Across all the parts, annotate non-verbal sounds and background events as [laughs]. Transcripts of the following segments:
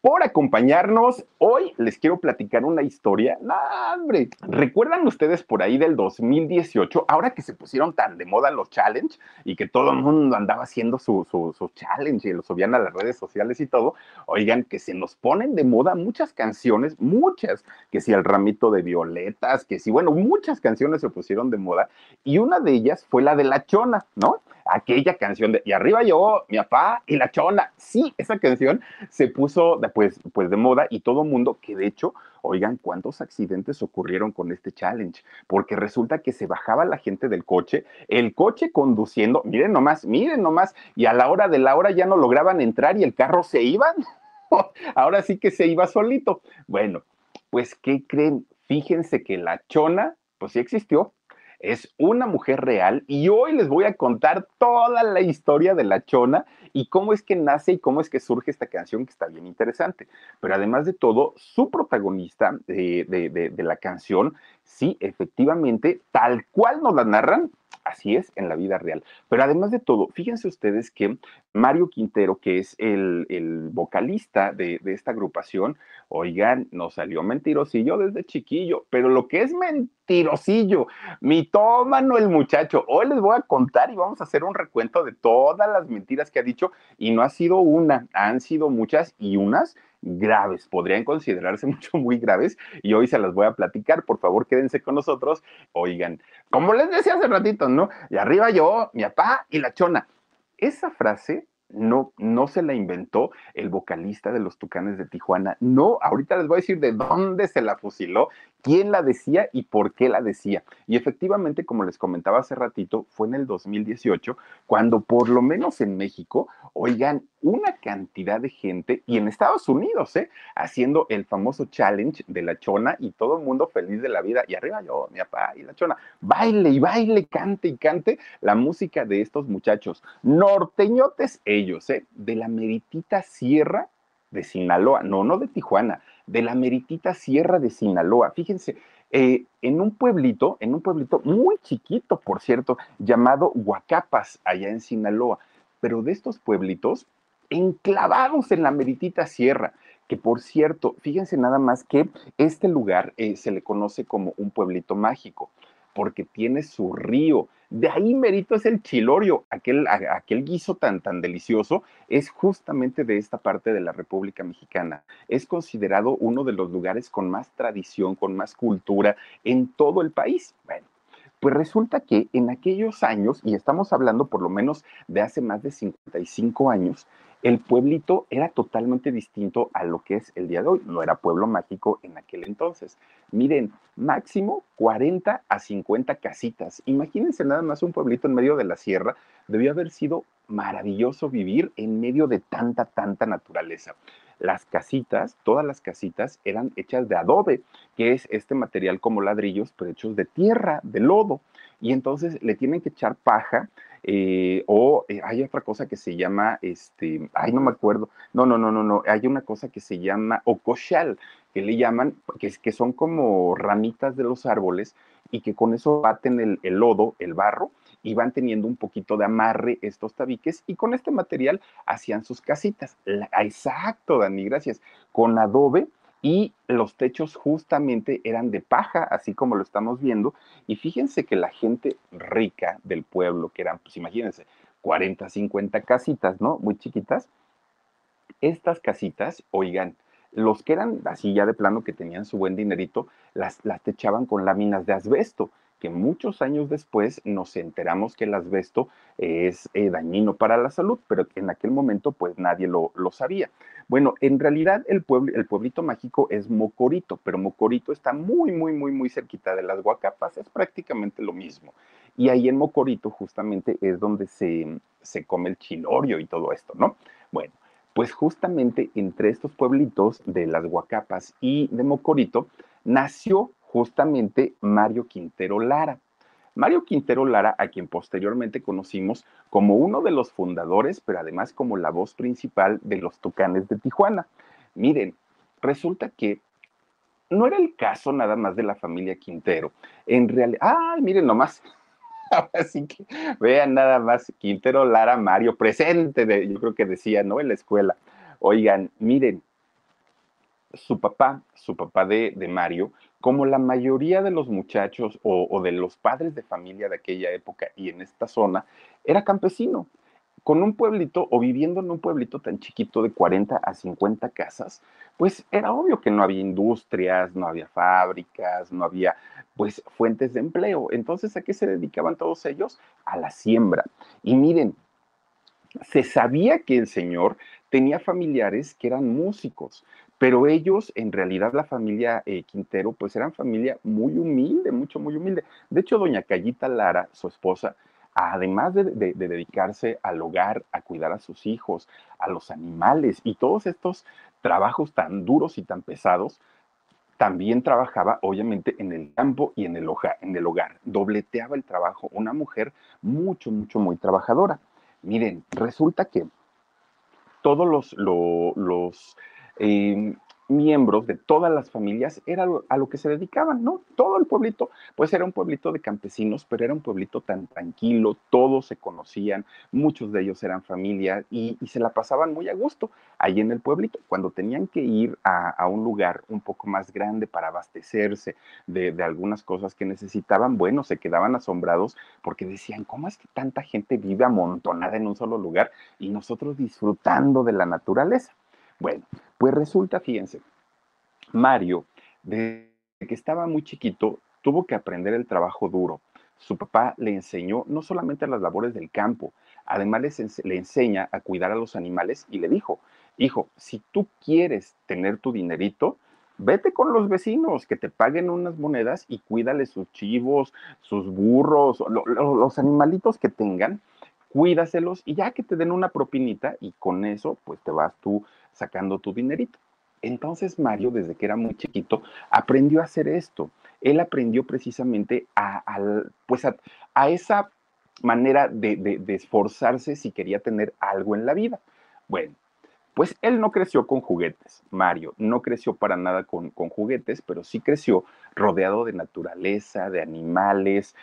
por acompañarnos. Hoy les quiero platicar una historia. ¡No, hombre! ¿Recuerdan ustedes por ahí del 2018, ahora que se pusieron tan de moda los challenge y que todo el mundo andaba haciendo su, su, challenge y lo subían a las redes sociales y todo? Oigan, que se nos ponen de moda muchas canciones, muchas, que si el ramito de violetas, que si, bueno, muchas canciones se pusieron de moda y una de ellas fue la de La Chona, ¿no? Aquella canción de Y arriba yo, mi papá y la chona. Sí, esa canción se puso pues, pues de moda y todo mundo, que de hecho, oigan, cuántos accidentes ocurrieron con este challenge, porque resulta que se bajaba la gente del coche, el coche conduciendo, miren nomás, miren nomás, y a la hora de la hora ya no lograban entrar y el carro se iba. [laughs] Ahora sí que se iba solito. Bueno, pues, ¿qué creen? Fíjense que la chona, pues sí existió, es una mujer real y hoy les voy a contar toda la historia de la chona y cómo es que nace y cómo es que surge esta canción que está bien interesante. Pero además de todo, su protagonista de, la canción, sí, efectivamente, tal cual nos la narran, Así es en la vida real. Pero además de todo, fíjense ustedes que Mario Quintero, que es el, vocalista de, esta agrupación, oigan, nos salió mentirosillo desde chiquillo, pero lo que es mentirosillo, mitómano el muchacho. Hoy les voy a contar y vamos a hacer un recuento de todas las mentiras que ha dicho y no ha sido una, han sido muchas y unas graves, podrían considerarse [laughs] mucho muy graves y hoy se las voy a platicar. Por favor, quédense con nosotros. Oigan, como les decía hace ratito, ¿no? Y arriba yo, mi papá y la chona. Esa frase no, no se la inventó el vocalista de los Tucanes de Tijuana. No, ahorita les voy a decir de dónde se la fusiló, quién la decía y por qué la decía. Y efectivamente, como les comentaba hace ratito, fue en el 2018 cuando por lo menos en México, oigan, una cantidad de gente, y en Estados Unidos, ¿eh? haciendo el famoso challenge de la chona y todo el mundo feliz de la vida. Y arriba yo, mi papá y la chona, baile y baile, cante y cante la música de estos muchachos. Norteñotes ellos, ¿eh? de la meritita sierra de Sinaloa, no, no de Tijuana, de la meritita sierra de Sinaloa. Fíjense, eh, en un pueblito, en un pueblito muy chiquito, por cierto, llamado Huacapas, allá en Sinaloa. Pero de estos pueblitos, enclavados en la meritita sierra, que por cierto, fíjense nada más que este lugar eh, se le conoce como un pueblito mágico, porque tiene su río, de ahí merito es el chilorio, aquel, aquel guiso tan, tan delicioso, es justamente de esta parte de la República Mexicana. Es considerado uno de los lugares con más tradición, con más cultura en todo el país. Bueno, pues resulta que en aquellos años, y estamos hablando por lo menos de hace más de 55 años, el pueblito era totalmente distinto a lo que es el día de hoy. No era pueblo mágico en aquel entonces. Miren, máximo 40 a 50 casitas. Imagínense nada más un pueblito en medio de la sierra. Debió haber sido maravilloso vivir en medio de tanta, tanta naturaleza. Las casitas, todas las casitas eran hechas de adobe, que es este material como ladrillos, pero hechos de tierra, de lodo. Y entonces le tienen que echar paja eh, o eh, hay otra cosa que se llama, este, ay, no me acuerdo, no, no, no, no, no, hay una cosa que se llama ocochal, que le llaman, que, que son como ramitas de los árboles y que con eso baten el, el lodo, el barro, y van teniendo un poquito de amarre estos tabiques y con este material hacían sus casitas. exacto, Dani, gracias. Con adobe y los techos justamente eran de paja, así como lo estamos viendo. Y fíjense que la gente rica del pueblo, que eran, pues imagínense, 40, 50 casitas, ¿no? Muy chiquitas. Estas casitas, oigan, los que eran así ya de plano que tenían su buen dinerito, las, las techaban con láminas de asbesto que muchos años después nos enteramos que el asbesto es eh, dañino para la salud, pero en aquel momento pues nadie lo, sabía. Bueno, en realidad el, el pueblito mágico es Mocorito, pero Mocorito está muy, muy, muy, muy cerquita de las Huacapas, es prácticamente lo mismo. Y ahí en Mocorito justamente es donde se, se come el chilorio y todo esto, ¿no? Bueno, pues justamente entre estos pueblitos de las Huacapas y de Mocorito nació justamente Mario Quintero Lara. Mario Quintero Lara, a quien posteriormente conocimos como uno de los fundadores, pero además como la voz principal de los Tucanes de Tijuana. Miren, resulta que no era el caso nada más de la familia Quintero. En realidad, ay, miren nomás. [laughs] Así que vean nada más, Quintero Lara Mario, presente, de, yo creo que decía, ¿no? En la escuela. Oigan, miren, su papá, su papá de Mario, como la mayoría de los muchachos o, de los padres de familia de aquella época y en esta zona, era campesino, con un pueblito o viviendo en un pueblito tan chiquito de 40 a 50 casas, pues era obvio que no había industrias, no había fábricas, no había pues fuentes de empleo. Entonces, ¿a qué se dedicaban todos ellos? A la siembra. Y miren, se sabía que el señor tenía familiares que eran músicos, pero ellos, en realidad, la familia eh, Quintero, pues eran familia muy humilde, mucho, muy humilde. De hecho, doña Cayita Lara, su esposa, además de, dedicarse al hogar, a cuidar a sus hijos, a los animales y todos estos trabajos tan duros y tan pesados, también trabajaba, obviamente, en el campo y en el, hogar, en el hogar. Dobleteaba el trabajo. Una mujer mucho, mucho, muy trabajadora. Miren, resulta que todos los eh, miembros de todas las familias era a lo que se dedicaban, ¿no? Todo el pueblito, pues era un pueblito de campesinos, pero era un pueblito tan tranquilo, todos se conocían, muchos de ellos eran familia y, se la pasaban muy a gusto ahí en el pueblito. Cuando tenían que ir a, un lugar un poco más grande para abastecerse de, de, algunas cosas que necesitaban, bueno, se quedaban asombrados porque decían, ¿cómo es que tanta gente vive amontonada en un solo lugar y nosotros disfrutando de la naturaleza? Bueno, pues resulta, fíjense, Mario, desde que estaba muy chiquito, tuvo que aprender el trabajo duro. Su papá le enseñó no solamente las labores del campo, además le, enseña a cuidar a los animales y le dijo, hijo, si tú quieres tener tu dinerito, vete con los vecinos que te paguen unas monedas y cuídale sus chivos, sus burros, los animalitos que tengan, cuídaselos y ya que te den una propinita y con eso pues te vas tú sacando tu dinerito. Entonces Mario, desde que era muy chiquito, aprendió a hacer esto. Él aprendió precisamente a, pues a, esa manera de, esforzarse si quería tener algo en la vida. Bueno, pues él no creció con juguetes, Mario, no creció para nada con, con, juguetes, pero sí creció rodeado de naturaleza, de animales,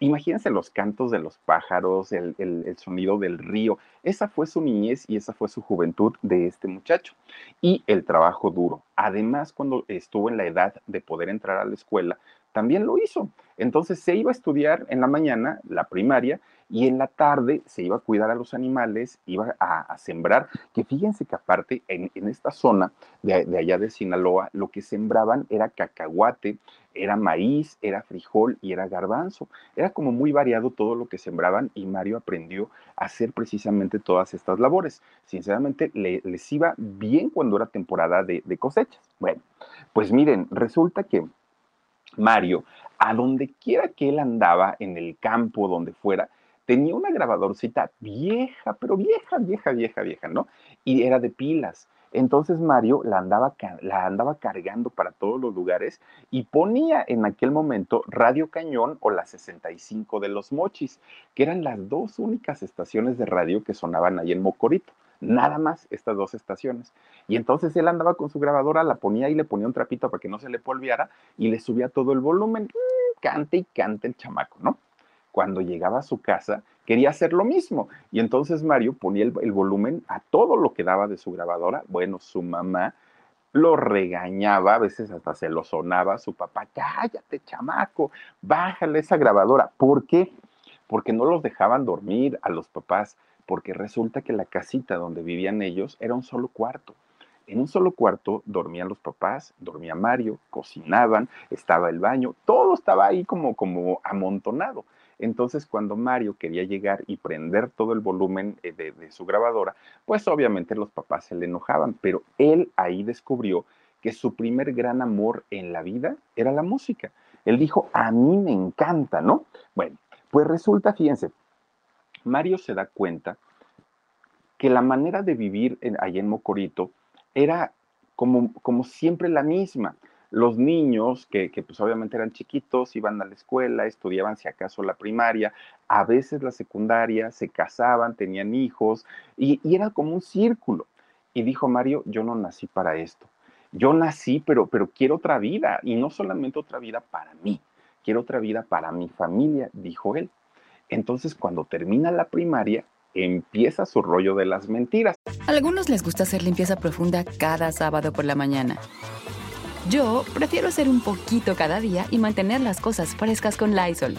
imagínense los cantos de los pájaros, el, sonido del río. Esa fue su niñez y esa fue su juventud de este muchacho. Y el trabajo duro. Además, cuando estuvo en la edad de poder entrar a la escuela, también lo hizo. Entonces se iba a estudiar en la mañana, la primaria, y en la tarde se iba a cuidar a los animales, iba a, sembrar, que fíjense que aparte en, esta zona de, allá de Sinaloa, lo que sembraban era cacahuate, era maíz, era frijol y era garbanzo. Era como muy variado todo lo que sembraban y Mario aprendió a hacer precisamente todas estas labores. Sinceramente, les iba bien cuando era temporada de, de cosechas. Bueno, pues miren, resulta que Mario, a donde quiera que él andaba, en el campo, donde fuera, tenía una grabadorcita vieja, pero vieja, vieja, vieja, vieja, ¿no? Y era de pilas. Entonces Mario la andaba, la andaba cargando para todos los lugares y ponía en aquel momento Radio Cañón o la 65 de los Mochis, que eran las dos únicas estaciones de radio que sonaban ahí en Mocorito. Nada más estas dos estaciones. Y entonces él andaba con su grabadora, la ponía y le ponía un trapito para que no se le polviara y le subía todo el volumen. Mm, cante y cante el chamaco, ¿no? Cuando llegaba a su casa, quería hacer lo mismo. Y entonces Mario ponía el, volumen a todo lo que daba de su grabadora. Bueno, su mamá lo regañaba, a veces hasta se lo sonaba su papá, cállate, chamaco, bájale esa grabadora. ¿Por qué? porque no los dejaban dormir a los papás, porque resulta que la casita donde vivían ellos era un solo cuarto. En un solo cuarto dormían los papás, dormía Mario, cocinaban, estaba el baño, todo estaba ahí como, como amontonado. Entonces, cuando Mario quería llegar y prender todo el volumen eh, de, de, su grabadora, pues obviamente los papás se le enojaban, pero él ahí descubrió que su primer gran amor en la vida era la música. Él dijo, a mí me encanta, ¿no? Bueno, pues resulta, fíjense, Mario se da cuenta que la manera de vivir en, allá en Mocorito era como, como siempre la misma. Los niños, que, que, pues obviamente eran chiquitos, iban a la escuela, estudiaban si acaso la primaria, a veces la secundaria, se casaban, tenían hijos, y, y era como un círculo. Y dijo Mario, yo no nací para esto. Yo nací, pero, pero quiero otra vida, y no solamente otra vida para mí, quiero otra vida para mi familia, dijo él. Entonces, cuando termina la primaria, empieza su rollo de las mentiras. A algunos les gusta hacer limpieza profunda cada sábado por la mañana. Yo prefiero hacer un poquito cada día y mantener las cosas frescas con Lysol.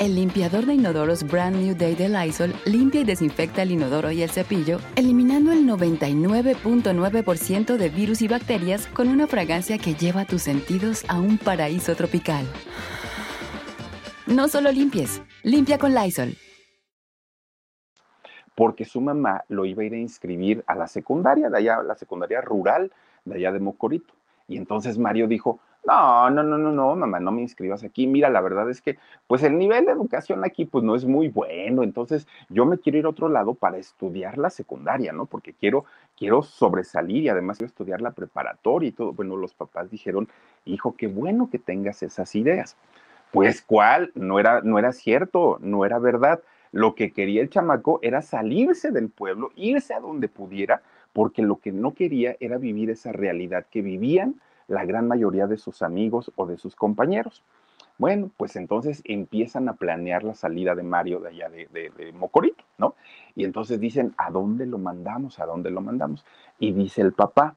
El limpiador de inodoros Brand New Day de Lysol limpia y desinfecta el inodoro y el cepillo, eliminando el 99.9% de virus y bacterias con una fragancia que lleva tus sentidos a un paraíso tropical. No solo limpies, limpia con Lysol. Porque su mamá lo iba a ir a inscribir a la secundaria, de allá, la secundaria rural, de allá de Mocorito. Y entonces Mario dijo, no, no, no, no, no, mamá, no me inscribas aquí. Mira, la verdad es que, pues el nivel de educación aquí, pues no es muy bueno. Entonces, yo me quiero ir a otro lado para estudiar la secundaria, ¿no? Porque quiero, quiero sobresalir y además quiero estudiar la preparatoria y todo. Bueno, los papás dijeron, hijo, qué bueno que tengas esas ideas. Pues, ¿cuál? No era, no era cierto, no era verdad. Lo que quería el chamaco era salirse del pueblo, irse a donde pudiera, porque lo que no quería era vivir esa realidad que vivían la gran mayoría de sus amigos o de sus compañeros. Bueno, pues entonces empiezan a planear la salida de Mario de allá de, de, Mocorito, ¿no? Y entonces dicen, ¿a dónde lo mandamos? ¿A dónde lo mandamos? Y dice el papá,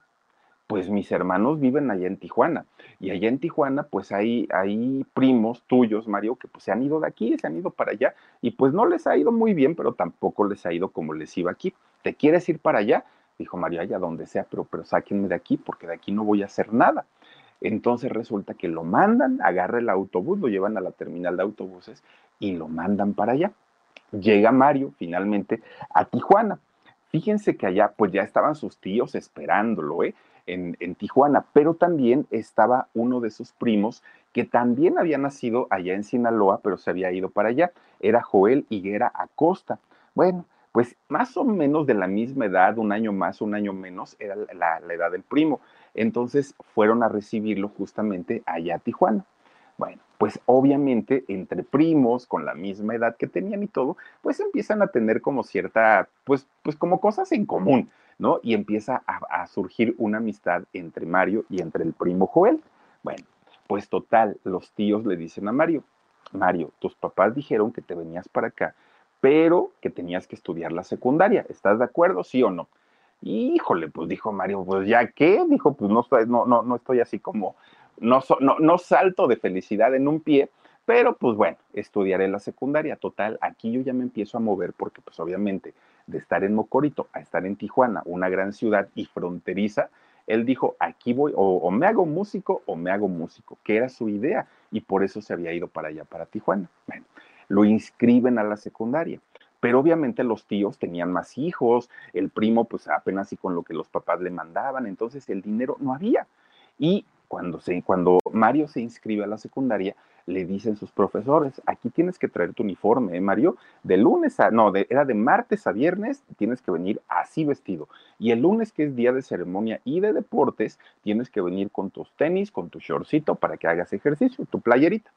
pues mis hermanos viven allá en Tijuana. Y allá en Tijuana, pues hay, hay primos tuyos, Mario, que pues se han ido de aquí, se han ido para allá, y pues no les ha ido muy bien, pero tampoco les ha ido como les iba aquí. ¿Te quieres ir para allá? Dijo Mario, allá donde sea, pero, pero sáquenme de aquí porque de aquí no voy a hacer nada. Entonces resulta que lo mandan, agarra el autobús, lo llevan a la terminal de autobuses y lo mandan para allá. Llega Mario finalmente a Tijuana. Fíjense que allá pues ya estaban sus tíos esperándolo, ¿eh? En, en, Tijuana, pero también estaba uno de sus primos que también había nacido allá en Sinaloa, pero se había ido para allá. Era Joel Higuera Acosta. Bueno, pues más o menos de la misma edad, un año más, un año menos, era la, edad del primo. Entonces fueron a recibirlo justamente allá a Tijuana. Bueno, pues obviamente entre primos con la misma edad que tenían y todo, pues empiezan a tener como cierta, pues, pues como cosas en común, ¿no? Y empieza a, a surgir una amistad entre Mario y entre el primo Joel. Bueno, pues total, los tíos le dicen a Mario, Mario, tus papás dijeron que te venías para acá pero que tenías que estudiar la secundaria. ¿Estás de acuerdo, sí o no? Híjole, pues dijo Mario, pues ya qué, dijo, pues no, no, no, no estoy así como, no, no, no salto de felicidad en un pie, pero pues bueno, estudiaré la secundaria. Total, aquí yo ya me empiezo a mover porque pues obviamente de estar en Mocorito a estar en Tijuana, una gran ciudad y fronteriza, él dijo, aquí voy, o, o, me hago músico o me hago músico, que era su idea, y por eso se había ido para allá, para Tijuana. Bueno, lo inscriben a la secundaria. Pero obviamente los tíos tenían más hijos, el primo pues apenas y con lo que los papás le mandaban, entonces el dinero no había. Y cuando, se, cuando Mario se inscribe a la secundaria, le dicen sus profesores, aquí tienes que traer tu uniforme, ¿eh, Mario? De lunes a, no, de, era de martes a viernes, tienes que venir así vestido. Y el lunes, que es día de ceremonia y de deportes, tienes que venir con tus tenis, con tu shortcito para que hagas ejercicio, tu playerita.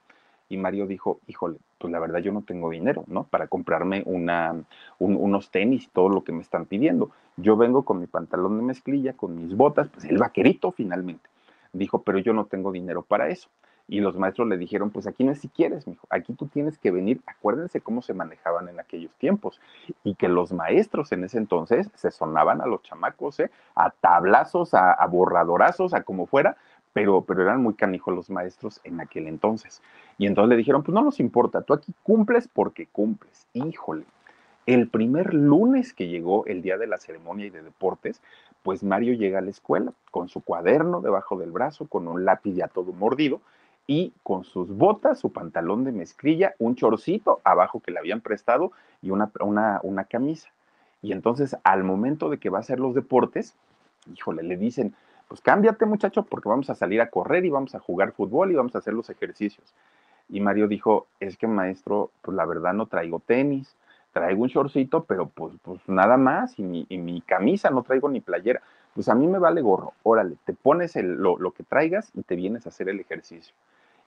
Y Mario dijo, híjole, pues la verdad yo no tengo dinero, ¿no? Para comprarme una, un, unos tenis todo lo que me están pidiendo. Yo vengo con mi pantalón de mezclilla, con mis botas, pues el vaquerito finalmente. Dijo, pero yo no tengo dinero para eso. Y los maestros le dijeron, pues aquí no es si quieres, mijo, aquí tú tienes que venir. Acuérdense cómo se manejaban en aquellos tiempos. Y que los maestros en ese entonces se sonaban a los chamacos, ¿eh? a tablazos, a, a borradorazos, a como fuera, pero, pero eran muy canijos los maestros en aquel entonces. Y entonces le dijeron, pues no nos importa, tú aquí cumples porque cumples. Híjole, el primer lunes que llegó el día de la ceremonia y de deportes, pues Mario llega a la escuela con su cuaderno debajo del brazo, con un lápiz ya todo mordido y con sus botas, su pantalón de mezclilla, un chorcito abajo que le habían prestado y una, una, una camisa. Y entonces al momento de que va a hacer los deportes, híjole, le dicen, pues cámbiate muchacho porque vamos a salir a correr y vamos a jugar fútbol y vamos a hacer los ejercicios. Y Mario dijo, es que maestro, pues la verdad no traigo tenis, traigo un shortcito, pero pues, pues nada más, y mi, mi, camisa, no traigo ni playera. Pues a mí me vale gorro, órale, te pones el, lo, lo, que traigas y te vienes a hacer el ejercicio.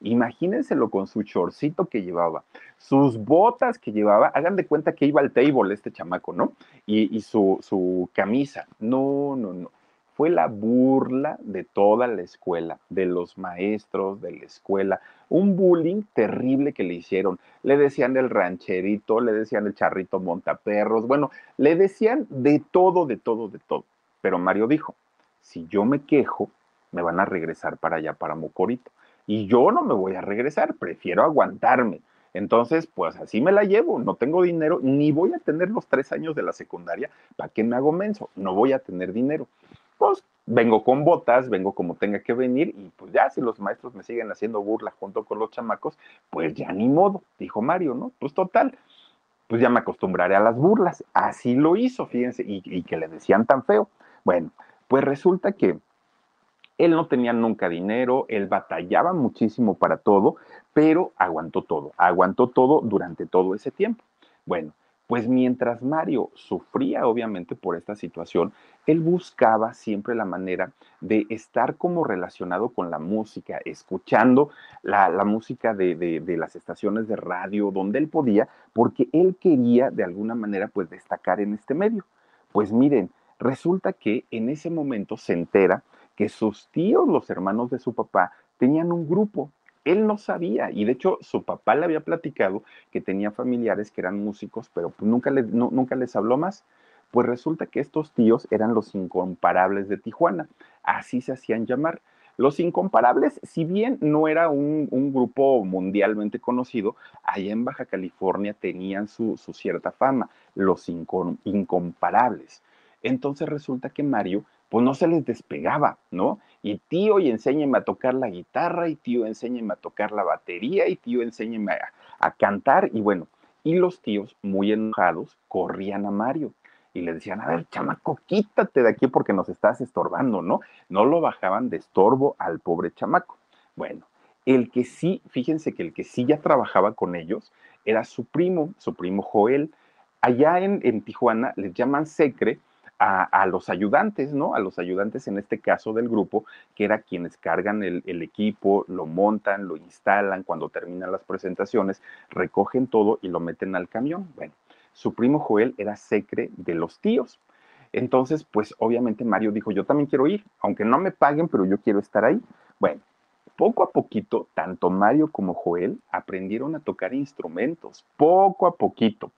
Imagínenselo con su shortcito que llevaba, sus botas que llevaba, hagan de cuenta que iba al table este chamaco, ¿no? Y, y su, su camisa, no, no, no fue la burla de toda la escuela, de los maestros de la escuela, un bullying terrible que le hicieron. Le decían el rancherito, le decían el charrito montaperros, bueno, le decían de todo, de todo, de todo. Pero Mario dijo, si yo me quejo, me van a regresar para allá, para Mocorito. Y yo no me voy a regresar, prefiero aguantarme. Entonces, pues así me la llevo, no tengo dinero, ni voy a tener los tres años de la secundaria, ¿para qué me hago menso? No voy a tener dinero pues vengo con botas, vengo como tenga que venir y pues ya si los maestros me siguen haciendo burla junto con los chamacos, pues ya ni modo, dijo Mario, ¿no? Pues total, pues ya me acostumbraré a las burlas. Así lo hizo, fíjense, y, y que le decían tan feo. Bueno, pues resulta que él no tenía nunca dinero, él batallaba muchísimo para todo, pero aguantó todo, aguantó todo durante todo ese tiempo. Bueno, pues mientras Mario sufría obviamente por esta situación, él buscaba siempre la manera de estar como relacionado con la música, escuchando la, música de, de, las estaciones de radio donde él podía, porque él quería de alguna manera pues destacar en este medio. Pues miren, resulta que en ese momento se entera que sus tíos, los hermanos de su papá, tenían un grupo él no sabía y de hecho su papá le había platicado que tenía familiares que eran músicos, pero pues nunca, nunca les habló más. Pues resulta que estos tíos eran los incomparables de Tijuana, así se hacían llamar. Los Incomparables, si bien no era un, grupo mundialmente conocido, allá en Baja California tenían su, cierta fama, los Incomparables. Entonces resulta que Mario pues no se les despegaba, ¿no? Y tío, y enséñeme a tocar la guitarra, y tío, enséñeme a tocar la batería, y tío, enséñeme a, a cantar, y bueno, y los tíos, muy enojados, corrían a Mario y le decían, a ver, chamaco, quítate de aquí porque nos estás estorbando, ¿no? No lo bajaban de estorbo al pobre chamaco. Bueno, el que sí, fíjense que el que sí ya trabajaba con ellos era su primo, su primo Joel. Allá en, en Tijuana les llaman secre a, los ayudantes, ¿no? A los ayudantes en este caso del grupo, que era quienes cargan el, equipo, lo montan, lo instalan, cuando terminan las presentaciones, recogen todo y lo meten al camión. Bueno, su primo Joel era secre de los tíos. Entonces, pues obviamente Mario dijo, yo también quiero ir, aunque no me paguen, pero yo quiero estar ahí. Bueno, poco a poquito, tanto Mario como Joel aprendieron a tocar instrumentos, poco a poquito.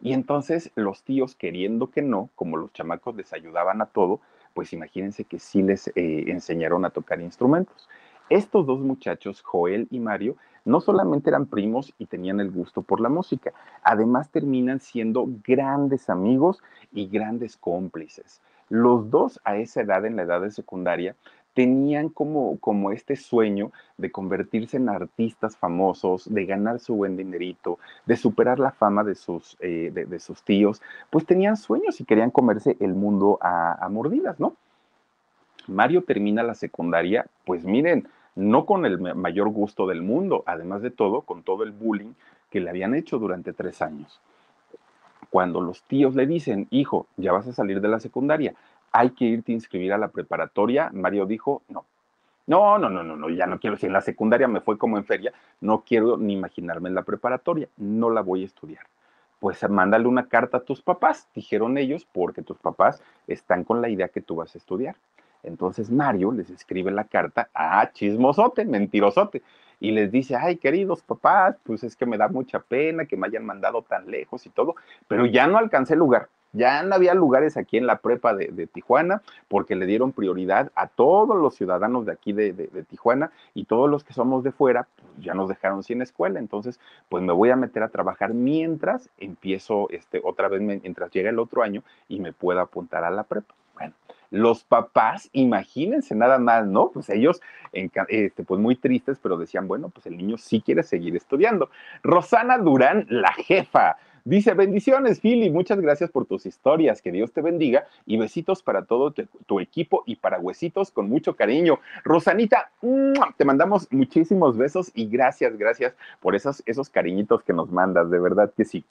Y entonces los tíos, queriendo que no, como los chamacos les ayudaban a todo, pues imagínense que sí les eh, enseñaron a tocar instrumentos. Estos dos muchachos, Joel y Mario, no solamente eran primos y tenían el gusto por la música, además terminan siendo grandes amigos y grandes cómplices. Los dos a esa edad, en la edad de secundaria, tenían como, como este sueño de convertirse en artistas famosos, de ganar su buen dinerito, de superar la fama de sus, eh, de, sus tíos, pues tenían sueños y querían comerse el mundo a, a mordidas, ¿no? Mario termina la secundaria, pues miren, no con el mayor gusto del mundo, además de todo, con todo el bullying que le habían hecho durante tres años. Cuando los tíos le dicen, hijo, ya vas a salir de la secundaria, hay que irte a inscribir a la preparatoria. Mario dijo, no. No, no, no, no, no, ya no quiero. Si en la secundaria me fue como en feria, no quiero ni imaginarme en la preparatoria. No la voy a estudiar. Pues mándale una carta a tus papás, dijeron ellos, porque tus papás están con la idea que tú vas a estudiar. Entonces Mario les escribe la carta a chismosote, mentirosote, y les dice, ay, queridos papás, pues es que me da mucha pena que me hayan mandado tan lejos y todo, pero ya no alcancé lugar Ya no había lugares aquí en la prepa de, Tijuana porque le dieron prioridad a todos los ciudadanos de aquí de, Tijuana y todos los que somos de fuera, pues ya nos dejaron sin escuela. Entonces, pues me voy a meter a trabajar mientras empiezo este, otra vez, mientras llega el otro año y me pueda apuntar a la prepa. Bueno, los papás, imagínense nada más, ¿no? Pues ellos, este, pues muy tristes, pero decían, bueno, pues el niño sí quiere seguir estudiando. Rosana Durán, la jefa, Dice, bendiciones, Philly, muchas gracias por tus historias, que Dios te bendiga y besitos para todo tu, equipo y para huesitos con mucho cariño. Rosanita, te mandamos muchísimos besos y gracias, gracias por esos, esos cariñitos que nos mandas, de verdad que sí.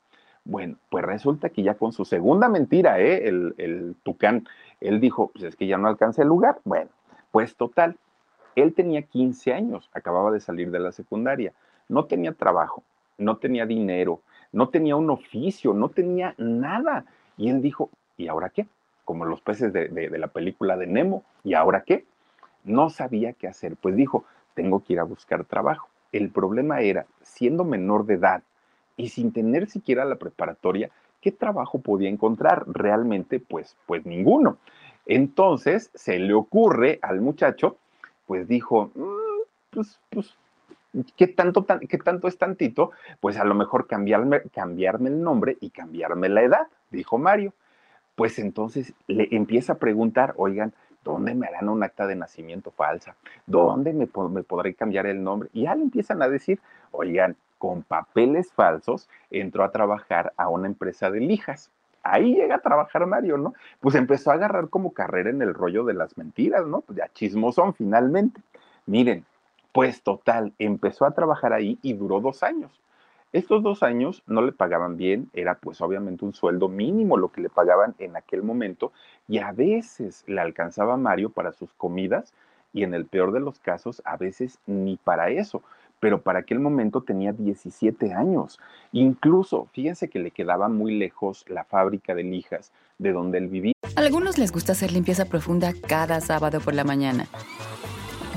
Bueno, pues resulta que ya con su segunda mentira, ¿eh? el, el tucán, él dijo, pues es que ya no alcanza el lugar. Bueno, pues total, él tenía 15 años, acababa de salir de la secundaria, no tenía trabajo, no tenía dinero, no tenía un oficio, no tenía nada. Y él dijo, ¿y ahora qué? Como los peces de, la película de Nemo, ¿y ahora qué? No sabía qué hacer, pues dijo, tengo que ir a buscar trabajo. El problema era, siendo menor de edad y sin tener siquiera la preparatoria, ¿qué trabajo podía encontrar? Realmente, pues, pues ninguno. Entonces se le ocurre al muchacho, pues dijo, mm, pues, pues ¿Qué tanto, ¿Qué tanto es tantito? Pues a lo mejor cambiarme, cambiarme el nombre y cambiarme la edad, dijo Mario. Pues entonces le empieza a preguntar, oigan, ¿dónde me harán un acta de nacimiento falsa? ¿Dónde me, me podré cambiar el nombre? Y ya le empiezan a decir, oigan, con papeles falsos entró a trabajar a una empresa de lijas. Ahí llega a trabajar Mario, ¿no? Pues empezó a agarrar como carrera en el rollo de las mentiras, ¿no? Pues ya chismosón finalmente. Miren, pues total, empezó a trabajar ahí y duró dos años. Estos dos años no le pagaban bien, era pues obviamente un sueldo mínimo lo que le pagaban en aquel momento y a veces le alcanzaba Mario para sus comidas y en el peor de los casos a veces ni para eso, pero para aquel momento tenía 17 años. Incluso, fíjense que le quedaba muy lejos la fábrica de lijas de donde él vivía. A algunos les gusta hacer limpieza profunda cada sábado por la mañana.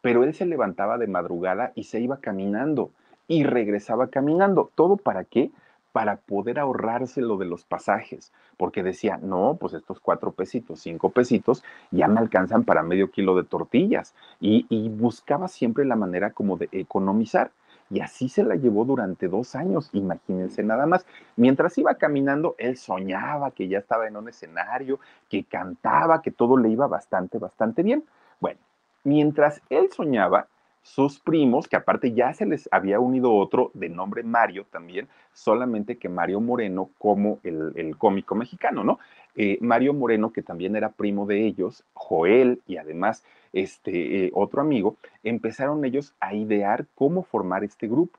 pero él se levantaba de madrugada y se iba caminando y regresaba caminando. ¿Todo para qué? Para poder ahorrarse lo de los pasajes, porque decía, no, pues estos cuatro pesitos, cinco pesitos, ya me alcanzan para medio kilo de tortillas. Y, buscaba siempre la manera como de economizar. Y así se la llevó durante dos años, imagínense nada más. Mientras iba caminando, él soñaba que ya estaba en un escenario, que cantaba, que todo le iba bastante, bastante bien. Bueno, Mientras él soñaba, sus primos, que aparte ya se les había unido otro de nombre Mario también, solamente que Mario Moreno como el, cómico mexicano, ¿no? Eh, Mario Moreno, que también era primo de ellos, Joel y además este eh, otro amigo, empezaron ellos a idear cómo formar este grupo.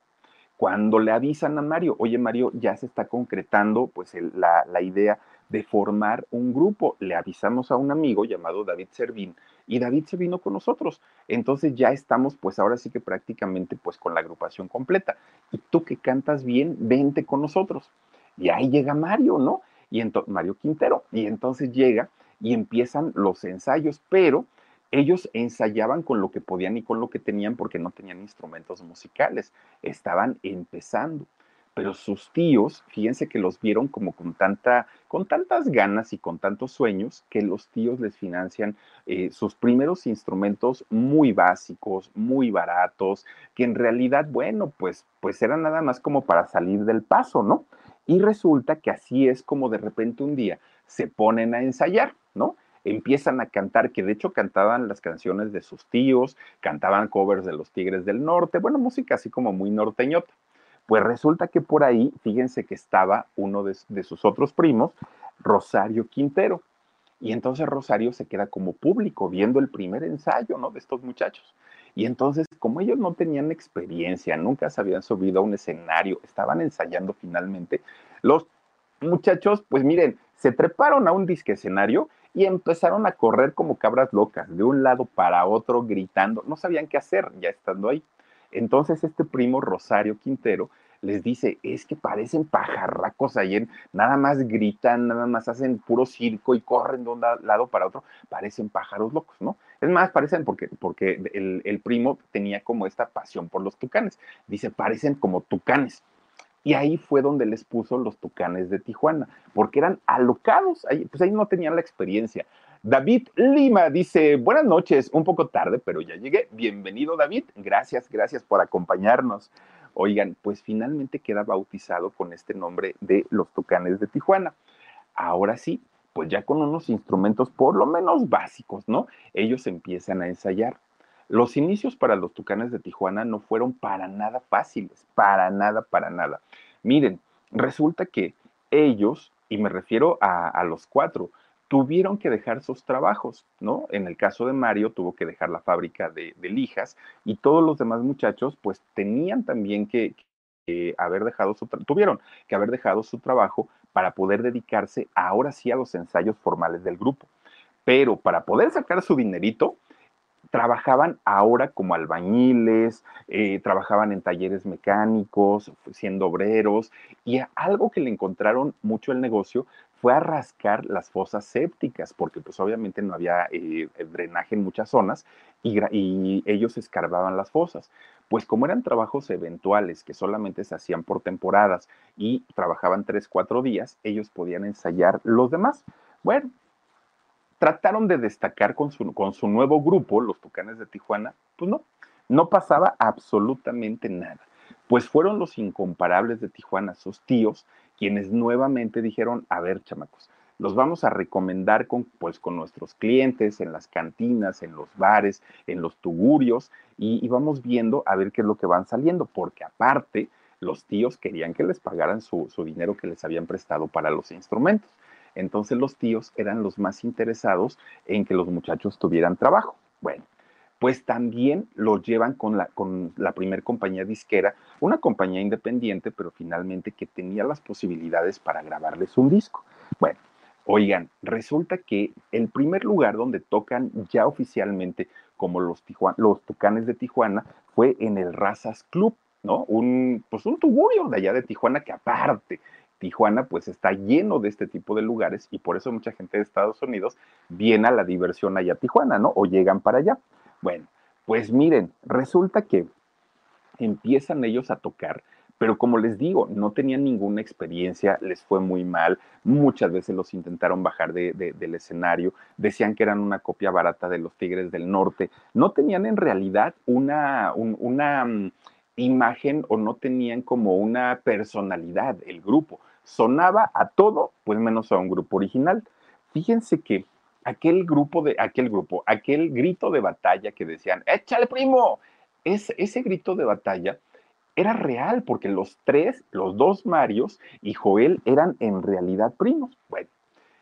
Cuando le avisan a Mario, oye Mario, ya se está concretando pues la, la idea de formar un grupo, le avisamos a un amigo llamado David Servín, y David se vino con nosotros. Entonces ya estamos, pues ahora sí que prácticamente, pues con la agrupación completa. Y tú que cantas bien, vente con nosotros. Y ahí llega Mario, ¿no? Y Mario Quintero. Y entonces llega y empiezan los ensayos, pero ellos ensayaban con lo que podían y con lo que tenían porque no tenían instrumentos musicales. Estaban empezando pero sus tíos, fíjense que los vieron como con, tanta, con tantas ganas y con tantos sueños que los tíos les financian eh, sus primeros instrumentos muy básicos, muy baratos, que en realidad, bueno, pues, pues eran nada más como para salir del paso, ¿no? Y resulta que así es como de repente un día se ponen a ensayar, ¿no? empiezan a cantar, que de hecho cantaban las canciones de sus tíos, cantaban covers de los Tigres del Norte, bueno, música así como muy norteñota. Pues resulta que por ahí, fíjense que estaba uno de, sus otros primos, Rosario Quintero. Y entonces Rosario se queda como público viendo el primer ensayo, ¿no? De estos muchachos. Y entonces, como ellos no tenían experiencia, nunca se habían subido a un escenario, estaban ensayando finalmente, los muchachos, pues miren, se treparon a un disque escenario y empezaron a correr como cabras locas, de un lado para otro, gritando. No sabían qué hacer ya estando ahí. Entonces este primo Rosario Quintero les dice, es que parecen pajarracos ahí, nada más gritan, nada más hacen puro circo y corren de un lado para otro, parecen pájaros locos, ¿no? Es más, parecen porque, porque el, el primo tenía como esta pasión por los tucanes. Dice, parecen como tucanes. Y ahí fue donde les puso los tucanes de Tijuana, porque eran alocados, pues ahí no tenían la experiencia. David Lima dice, buenas noches, un poco tarde, pero ya llegué. Bienvenido David, gracias, gracias por acompañarnos. Oigan, pues finalmente queda bautizado con este nombre de los Tucanes de Tijuana. Ahora sí, pues ya con unos instrumentos por lo menos básicos, ¿no? Ellos empiezan a ensayar. Los inicios para los Tucanes de Tijuana no fueron para nada fáciles, para nada, para nada. Miren, resulta que ellos, y me refiero a, los cuatro, tuvieron que dejar sus trabajos, ¿no? En el caso de Mario tuvo que dejar la fábrica de, lijas y todos los demás muchachos pues tenían también que, haber dejado su, tuvieron que haber dejado su trabajo para poder dedicarse ahora sí a los ensayos formales del grupo. Pero para poder sacar su dinerito, trabajaban ahora como albañiles, eh, trabajaban en talleres mecánicos, siendo obreros, y algo que le encontraron mucho el negocio fue a rascar las fosas sépticas, porque pues obviamente no había eh, drenaje en muchas zonas y, y, ellos escarbaban las fosas. Pues como eran trabajos eventuales que solamente se hacían por temporadas y trabajaban tres, cuatro días, ellos podían ensayar los demás. Bueno, trataron de destacar con su, con su nuevo grupo, los Tucanes de Tijuana, pues no, no pasaba absolutamente nada. Pues fueron los incomparables de Tijuana, sus tíos, quienes nuevamente dijeron, a ver, chamacos, los vamos a recomendar con, pues, con nuestros clientes, en las cantinas, en los bares, en los tugurios, y, vamos viendo a ver qué es lo que van saliendo, porque aparte, los tíos querían que les pagaran su, su dinero que les habían prestado para los instrumentos. Entonces los tíos eran los más interesados en que los muchachos tuvieran trabajo. Bueno, pues también lo llevan con la, con la primer compañía disquera, una compañía independiente, pero finalmente que tenía las posibilidades para grabarles un disco. Bueno, oigan, resulta que el primer lugar donde tocan ya oficialmente como los, los Tucanes de Tijuana fue en el Razas Club, ¿no? Un, pues un tugurio de allá de Tijuana que aparte Tijuana pues está lleno de este tipo de lugares y por eso mucha gente de Estados Unidos viene a la diversión allá a Tijuana, ¿no? O llegan para allá. Bueno, pues miren, resulta que empiezan ellos a tocar, pero como les digo, no tenían ninguna experiencia, les fue muy mal, muchas veces los intentaron bajar del escenario, decían que eran una copia barata de los Tigres del Norte, no tenían en realidad una, una mm, imagen o no tenían como una personalidad el grupo sonaba a todo, pues menos a un grupo original. Fíjense que aquel grupo de, aquel grupo, aquel grito de batalla que decían, échale primo, ese, ese grito de batalla era real porque los tres, los dos Marios y Joel eran en realidad primos. Bueno,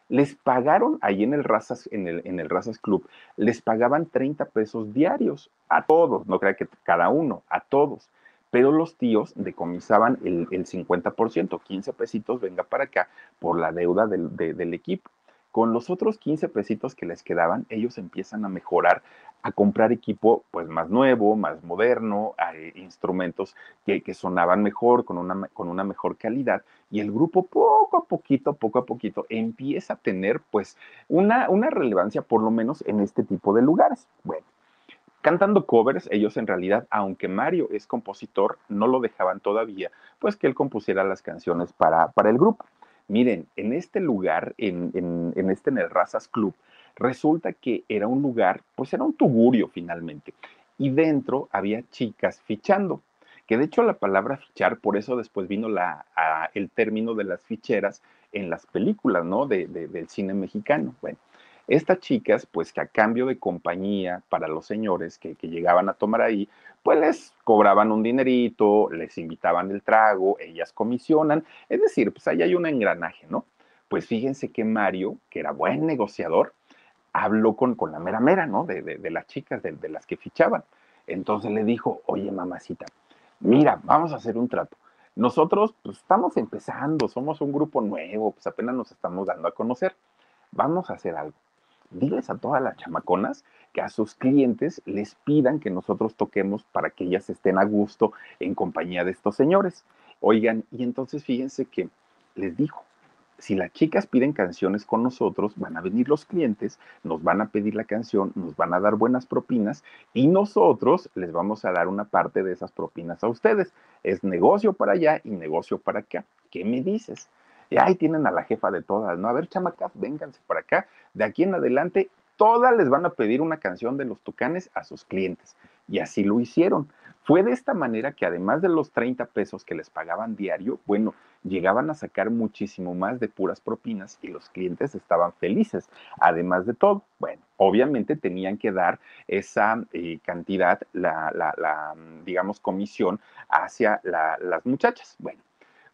les pagaron ahí en el Razas, en el, en el Club, les pagaban 30 pesos diarios a todos, no crea que cada uno, a todos pero los tíos decomisaban el, el 50%, 15 pesitos, venga para acá, por la deuda del, del equipo. Con los otros 15 pesitos que les quedaban, ellos empiezan a mejorar, a comprar equipo pues más nuevo, más moderno, instrumentos que, que, sonaban mejor, con una, con una mejor calidad, y el grupo poco a poquito, poco a poquito, empieza a tener pues una, una relevancia por lo menos en este tipo de lugares. Bueno, Cantando covers, ellos en realidad, aunque Mario es compositor, no lo dejaban todavía, pues que él compusiera las canciones para, para el grupo. Miren, en este lugar, en, este en el Razas Club, resulta que era un lugar, pues era un tugurio finalmente, y dentro había chicas fichando, que de hecho la palabra fichar, por eso después vino la, el término de las ficheras en las películas, ¿no? De, del cine mexicano. Bueno, estas chicas, pues que a cambio de compañía para los señores que, llegaban a tomar ahí, pues les cobraban un dinerito, les invitaban el trago, ellas comisionan, es decir, pues ahí hay un engranaje, ¿no? Pues fíjense que Mario, que era buen negociador, habló con, con la mera mera, ¿no? De, de, las chicas, de, de las que fichaban. Entonces le dijo, oye mamacita, mira, vamos a hacer un trato nosotros pues, estamos empezando, somos un grupo nuevo, pues apenas nos estamos dando a conocer. Vamos a hacer algo. Diles a todas las chamaconas que a sus clientes les pidan que nosotros toquemos para que ellas estén a gusto en compañía de estos señores. Oigan, y entonces fíjense que les dijo, si las chicas piden canciones con nosotros, van a venir los clientes, nos van a pedir la canción, nos van a dar buenas propinas y nosotros les vamos a dar una parte de esas propinas a ustedes. Es negocio para allá y negocio para acá. ¿Qué me dices? Y ahí tienen a la jefa de todas, ¿no? A ver, chamacas, vénganse para acá. De aquí en adelante, todas les van a pedir una canción de los tucanes a sus clientes. Y así lo hicieron. Fue de esta manera que además de los 30 pesos que les pagaban diario, bueno, llegaban a sacar muchísimo más de puras propinas y los clientes estaban felices. Además de todo, bueno, obviamente tenían que dar esa eh, cantidad, la, la, digamos, comisión hacia las muchachas. Bueno,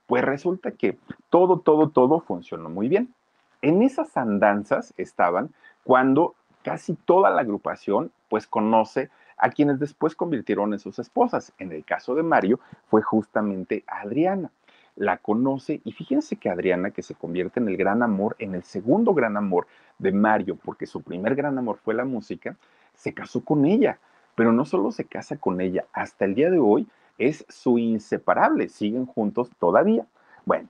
pues resulta que todo, todo, todo funcionó muy bien. En esas andanzas estaban cuando casi toda la agrupación pues conoce a quienes después convirtieron en sus esposas. En el caso de Mario fue justamente Adriana. La conoce y fíjense que Adriana, que se convierte en el gran amor, en el segundo gran amor de Mario, porque su primer gran amor fue la música, se casó con ella. Pero no solo se casa con ella, hasta el día de hoy es su inseparable, siguen juntos todavía. Bueno,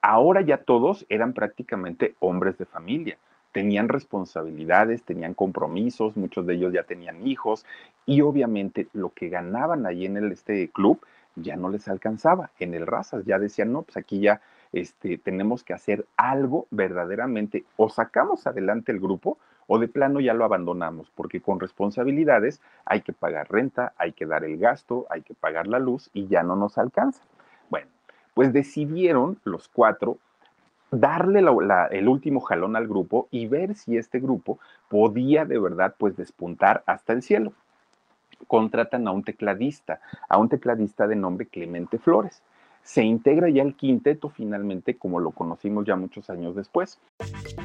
ahora ya todos eran prácticamente hombres de familia tenían responsabilidades, tenían compromisos, muchos de ellos ya tenían hijos y obviamente lo que ganaban ahí en el, este club ya no les alcanzaba. En el Razas ya decían, no, pues aquí ya este, tenemos que hacer algo verdaderamente, o sacamos adelante el grupo o de plano ya lo abandonamos, porque con responsabilidades hay que pagar renta, hay que dar el gasto, hay que pagar la luz y ya no nos alcanza. Bueno, pues decidieron los cuatro darle el último jalón al grupo y ver si este grupo podía de verdad pues despuntar hasta el cielo. Contratan a un tecladista, a un tecladista de nombre Clemente Flores. Se integra ya el quinteto finalmente como lo conocimos ya muchos años después.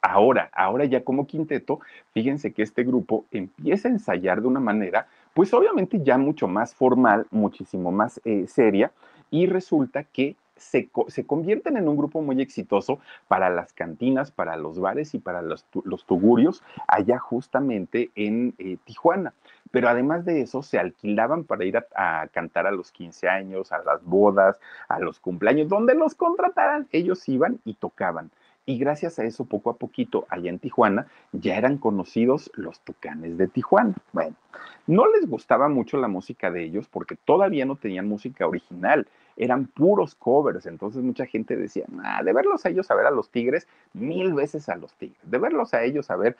Ahora, ahora ya como quinteto, fíjense que este grupo empieza a ensayar de una manera, pues obviamente ya mucho más formal, muchísimo más eh, seria, y resulta que se, convierten en un grupo muy exitoso para las cantinas, para los bares y para los, tugurios allá justamente en eh, Tijuana. Pero además de eso, se alquilaban para ir a, cantar a los 15 años, a las bodas, a los cumpleaños, donde los contrataran. Ellos iban y tocaban. Y gracias a eso, poco a poquito, allá en Tijuana, ya eran conocidos los tucanes de Tijuana. Bueno, no les gustaba mucho la música de ellos porque todavía no tenían música original eran puros covers, entonces mucha gente decía, de verlos a ellos a ver a los Tigres, mil veces a los Tigres, de verlos a ellos a ver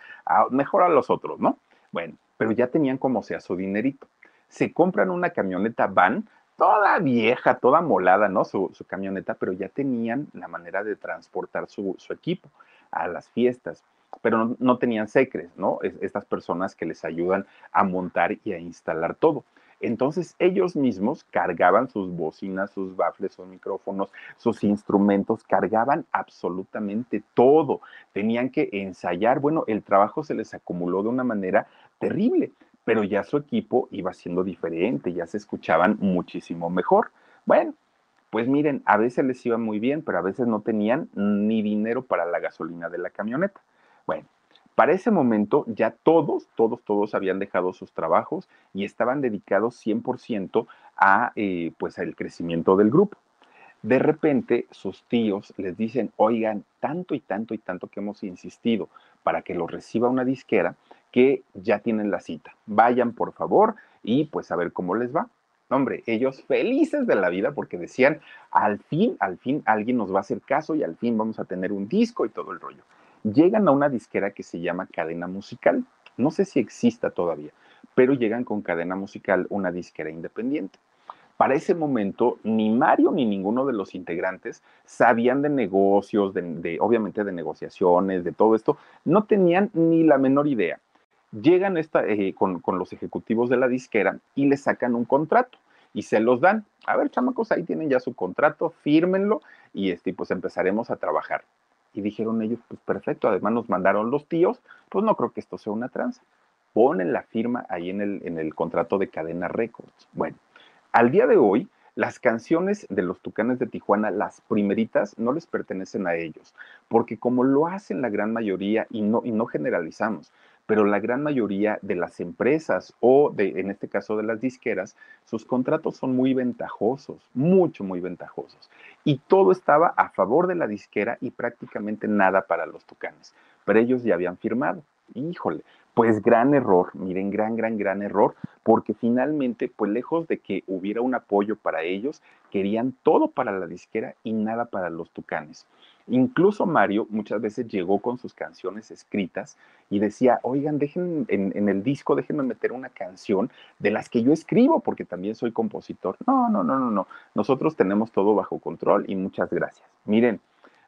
mejor a los otros, ¿no? Bueno, pero ya tenían como sea su dinerito. Se compran una camioneta van, toda vieja, toda molada, ¿no? Su, camioneta, pero ya tenían la manera de transportar su, equipo a las fiestas pero no, tenían secres, ¿no? estas personas que les ayudan a montar y a instalar todo. Entonces ellos mismos cargaban sus bocinas, sus baffles, sus micrófonos, sus instrumentos, cargaban absolutamente todo. Tenían que ensayar, bueno, el trabajo se les acumuló de una manera terrible, pero ya su equipo iba siendo diferente, ya se escuchaban muchísimo mejor. Bueno, pues miren, a veces les iba muy bien, pero a veces no tenían ni dinero para la gasolina de la camioneta. Bueno, para ese momento ya todos, todos, todos habían dejado sus trabajos y estaban dedicados 100% a, eh, pues, al crecimiento del grupo. De repente sus tíos les dicen, oigan, tanto y tanto y tanto que hemos insistido para que lo reciba una disquera, que ya tienen la cita. Vayan por favor y pues a ver cómo les va. Hombre, ellos felices de la vida porque decían, al fin, al fin alguien nos va a hacer caso y al fin vamos a tener un disco y todo el rollo llegan a una disquera que se llama Cadena Musical. No sé si exista todavía, pero llegan con Cadena Musical, una disquera independiente. Para ese momento, ni Mario ni ninguno de los integrantes sabían de negocios, de, obviamente de negociaciones, de todo esto, no tenían ni la menor idea. Llegan esta, eh, con, con los ejecutivos de la disquera y le sacan un contrato y se los dan. A ver, chamacos, ahí tienen ya su contrato, fírmenlo y este, pues empezaremos a trabajar. Y dijeron ellos, pues perfecto, además nos mandaron los tíos, pues no creo que esto sea una tranza. Ponen la firma ahí en el, en el contrato de Cadena Records. Bueno, al día de hoy, las canciones de los Tucanes de Tijuana, las primeritas, no les pertenecen a ellos, porque como lo hacen la gran mayoría, y no, y no generalizamos, pero la gran mayoría de las empresas o en este caso de las disqueras, sus contratos son muy ventajosos, mucho, muy ventajosos. Y todo estaba a favor de la disquera y prácticamente nada para los tucanes. Pero ellos ya habían firmado. Híjole, pues gran error, miren, gran, gran, gran error, porque finalmente, pues lejos de que hubiera un apoyo para ellos, querían todo para la disquera y nada para los tucanes. Incluso Mario muchas veces llegó con sus canciones escritas y decía, oigan, dejen en, el disco, déjenme meter una canción de las que yo escribo, porque también soy compositor. No, no, no, no, no. Nosotros tenemos todo bajo control y muchas gracias. Miren,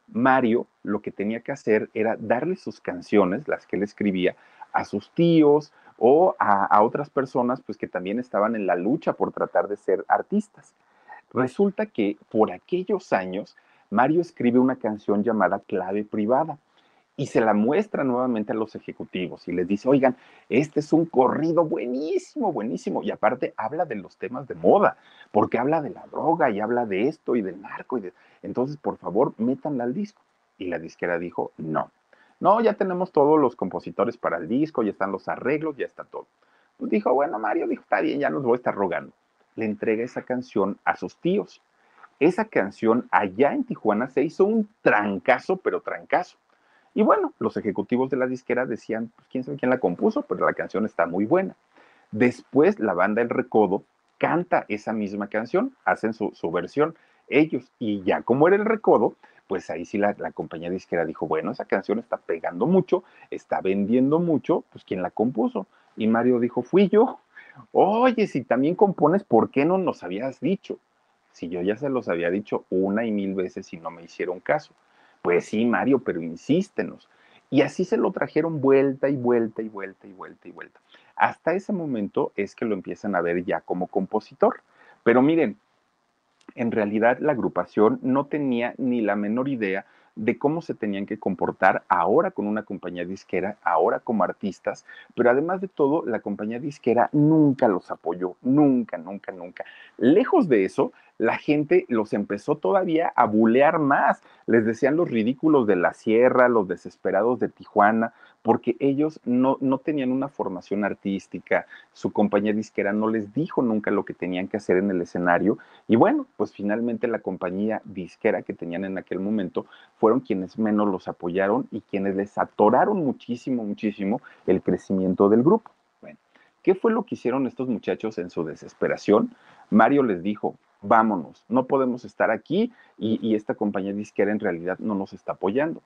Mario lo que tenía que hacer era darle sus canciones, las que él escribía, a sus tíos o a, a otras personas pues que también estaban en la lucha por tratar de ser artistas. Resulta que por aquellos años Mario escribe una canción llamada Clave Privada y se la muestra nuevamente a los ejecutivos y les dice, oigan, este es un corrido buenísimo, buenísimo. Y aparte habla de los temas de moda, porque habla de la droga y habla de esto y del narco. Y de... Entonces, por favor, métanla al disco. Y la disquera dijo, no, no, ya tenemos todos los compositores para el disco, ya están los arreglos, ya está todo. Pues dijo, bueno, Mario dijo, está bien, ya nos voy a estar rogando. Le entrega esa canción a sus tíos esa canción allá en Tijuana se hizo un trancazo, pero trancazo. Y bueno, los ejecutivos de la disquera decían, pues quién sabe quién la compuso, pero la canción está muy buena. Después la banda El Recodo canta esa misma canción, hacen su, versión ellos. Y ya como era El Recodo, pues ahí sí la, la, compañía disquera dijo, bueno, esa canción está pegando mucho, está vendiendo mucho, pues ¿quién la compuso? Y Mario dijo, fui yo. [laughs] Oye, si también compones, ¿por qué no nos habías dicho? Si yo ya se los había dicho una y mil veces y no me hicieron caso. Pues sí, Mario, pero insístenos. Y así se lo trajeron vuelta y vuelta y vuelta y vuelta y vuelta. Hasta ese momento es que lo empiezan a ver ya como compositor. Pero miren, en realidad la agrupación no tenía ni la menor idea de cómo se tenían que comportar ahora con una compañía disquera, ahora como artistas, pero además de todo, la compañía disquera nunca los apoyó, nunca, nunca, nunca. Lejos de eso, la gente los empezó todavía a bulear más. Les decían los ridículos de la sierra, los desesperados de Tijuana, porque ellos no, no tenían una formación artística, su compañía disquera no les dijo nunca lo que tenían que hacer en el escenario. Y bueno, pues finalmente la compañía disquera que tenían en aquel momento fueron quienes menos los apoyaron y quienes les atoraron muchísimo, muchísimo el crecimiento del grupo. Bueno, ¿qué fue lo que hicieron estos muchachos en su desesperación? Mario les dijo, vámonos, no podemos estar aquí y, esta compañía disquera en realidad no nos está apoyando.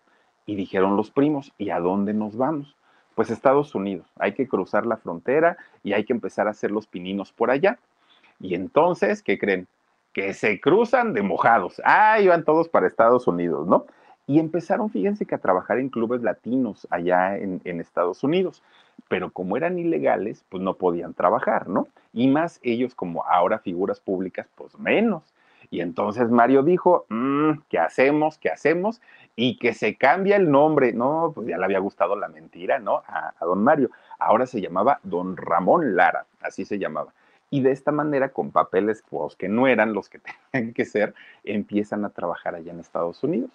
Y dijeron los primos, ¿y a dónde nos vamos? Pues Estados Unidos, hay que cruzar la frontera y hay que empezar a hacer los pininos por allá. Y entonces, ¿qué creen? Que se cruzan de mojados. Ah, iban todos para Estados Unidos, ¿no? Y empezaron, fíjense que a trabajar en clubes latinos allá en, en, Estados Unidos, pero como eran ilegales, pues no podían trabajar, ¿no? Y más ellos como ahora figuras públicas, pues menos. Y entonces Mario dijo, mm, ¿qué hacemos? ¿Qué hacemos? Y que se cambia el nombre. No, pues ya le había gustado la mentira, ¿no? A, don Mario. Ahora se llamaba don Ramón Lara, así se llamaba. Y de esta manera, con papeles pues, que no eran los que [laughs] tenían que ser, empiezan a trabajar allá en Estados Unidos.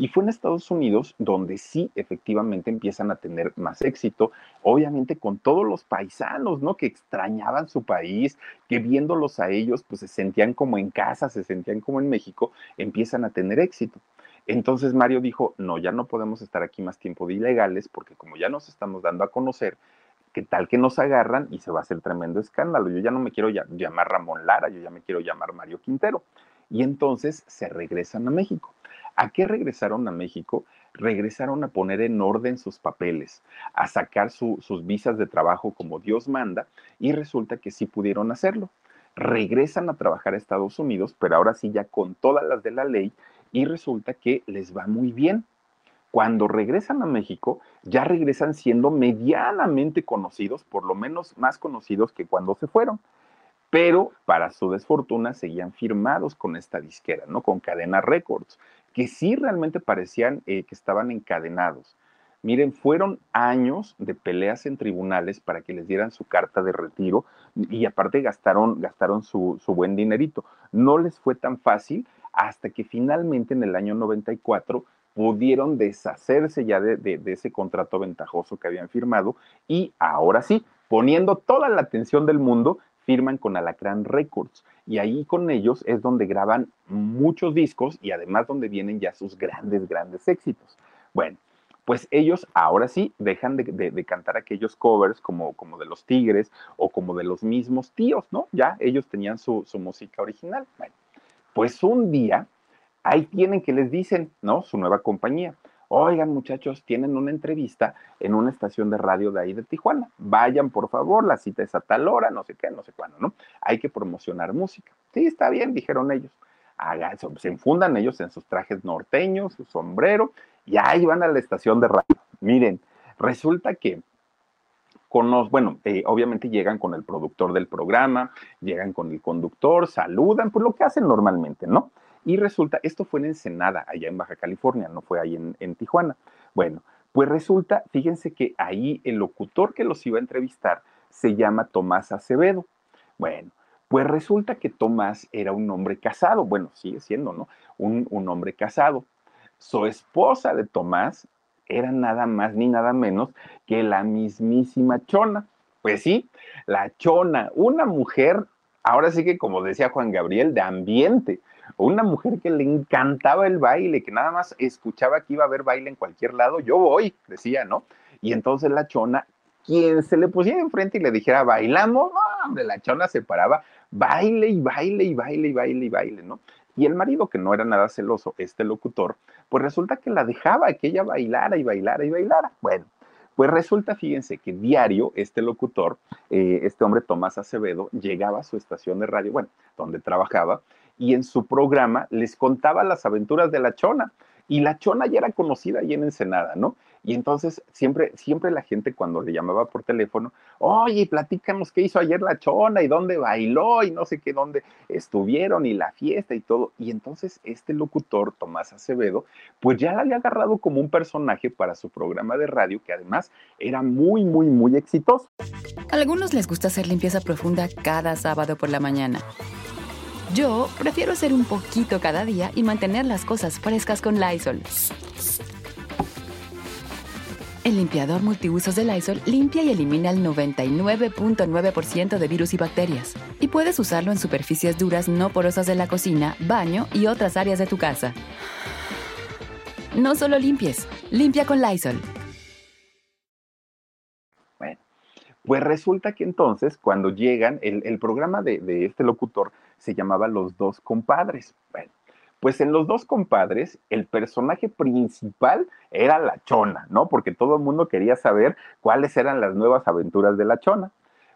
Y fue en Estados Unidos donde sí efectivamente empiezan a tener más éxito, obviamente con todos los paisanos, ¿no? Que extrañaban su país, que viéndolos a ellos, pues se sentían como en casa, se sentían como en México, empiezan a tener éxito. Entonces Mario dijo, no, ya no podemos estar aquí más tiempo de ilegales porque como ya nos estamos dando a conocer, ¿qué tal que nos agarran y se va a hacer tremendo escándalo? Yo ya no me quiero llamar Ramón Lara, yo ya me quiero llamar Mario Quintero. Y entonces se regresan a México. ¿A qué regresaron a México? Regresaron a poner en orden sus papeles, a sacar sus visas de trabajo como Dios manda y resulta que sí pudieron hacerlo. regresan a trabajar a Estados Unidos, pero ahora sí ya con todas las de la ley y resulta que les va muy bien. Cuando regresan a México, ya regresan siendo medianamente conocidos, por lo menos más conocidos que cuando se fueron. Pero para su desfortuna seguían firmados con esta disquera, ¿no? Con Cadena Records, que sí realmente parecían eh, que estaban encadenados. Miren, fueron años de peleas en tribunales para que les dieran su carta de retiro y aparte gastaron, gastaron su, su buen dinerito. No les fue tan fácil hasta que finalmente en el año 94 pudieron deshacerse ya de, ese contrato ventajoso que habían firmado y ahora sí, poniendo toda la atención del mundo, firman con Alacrán Records y ahí con ellos es donde graban muchos discos y además donde vienen ya sus grandes, grandes éxitos. Bueno, pues ellos ahora sí dejan de, cantar aquellos covers como, como, de los Tigres o como de los mismos tíos, ¿no? Ya ellos tenían su, su música original. Bueno, pues un día ahí tienen que les dicen, ¿no? Su nueva compañía. Oigan, muchachos, tienen una entrevista en una estación de radio de ahí de Tijuana. Vayan, por favor, la cita es a tal hora, no sé qué, no sé cuándo, ¿no? Hay que promocionar música. Sí, está bien, dijeron ellos. Se enfundan ellos en sus trajes norteños, su sombrero, y ahí van a la estación de radio. Miren, resulta que con los, bueno, eh, obviamente llegan con el productor del programa, llegan con el conductor, saludan, pues lo que hacen normalmente, ¿no? Y resulta, esto fue en Ensenada, allá en Baja California, no fue ahí en, Tijuana. Bueno, pues resulta, fíjense que ahí el locutor que los iba a entrevistar se llama Tomás Acevedo. Bueno, pues resulta que Tomás era un hombre casado, bueno, sigue siendo, ¿no? Un, un, hombre casado. Su esposa de Tomás era nada más ni nada menos que la mismísima Chona. Pues sí, la Chona, una mujer, ahora sí que como decía Juan Gabriel, de ambiente, una mujer que le encantaba el baile, que nada más escuchaba que iba a haber baile en cualquier lado, yo voy, decía, ¿no? Y entonces la chona, quien se le pusiera enfrente y le dijera, bailamos, hombre, la chona se paraba, baile y baile y baile y baile y baile, ¿no? Y el marido, que no era nada celoso, este locutor, pues resulta que la dejaba que ella bailara y bailara y bailara. Bueno, pues resulta, fíjense, que diario este locutor, eh, este hombre Tomás Acevedo, llegaba a su estación de radio, bueno, donde trabajaba, y en su programa les contaba las aventuras de la chona. Y la chona ya era conocida ahí en Ensenada, ¿no? Y entonces siempre, siempre la gente cuando le llamaba por teléfono, oye, platícanos qué hizo ayer la chona y dónde bailó y no sé qué, dónde estuvieron y la fiesta y todo. Y entonces este locutor, Tomás Acevedo, pues ya la había agarrado como un personaje para su programa de radio que además era muy, muy, muy exitoso. A algunos les gusta hacer limpieza profunda cada sábado por la mañana. Yo prefiero hacer un poquito cada día y mantener las cosas frescas con Lysol. El limpiador multiusos de Lysol limpia y elimina el 99.9% de virus y bacterias. Y puedes usarlo en superficies duras no porosas de la cocina, baño y otras áreas de tu casa. No solo limpies, limpia con Lysol. Pues resulta que entonces, cuando llegan, el, programa de, este locutor se llamaba Los Dos Compadres. Bueno, pues en Los Dos Compadres, el personaje principal era la chona, ¿no? Porque todo el mundo quería saber cuáles eran las nuevas aventuras de la chona.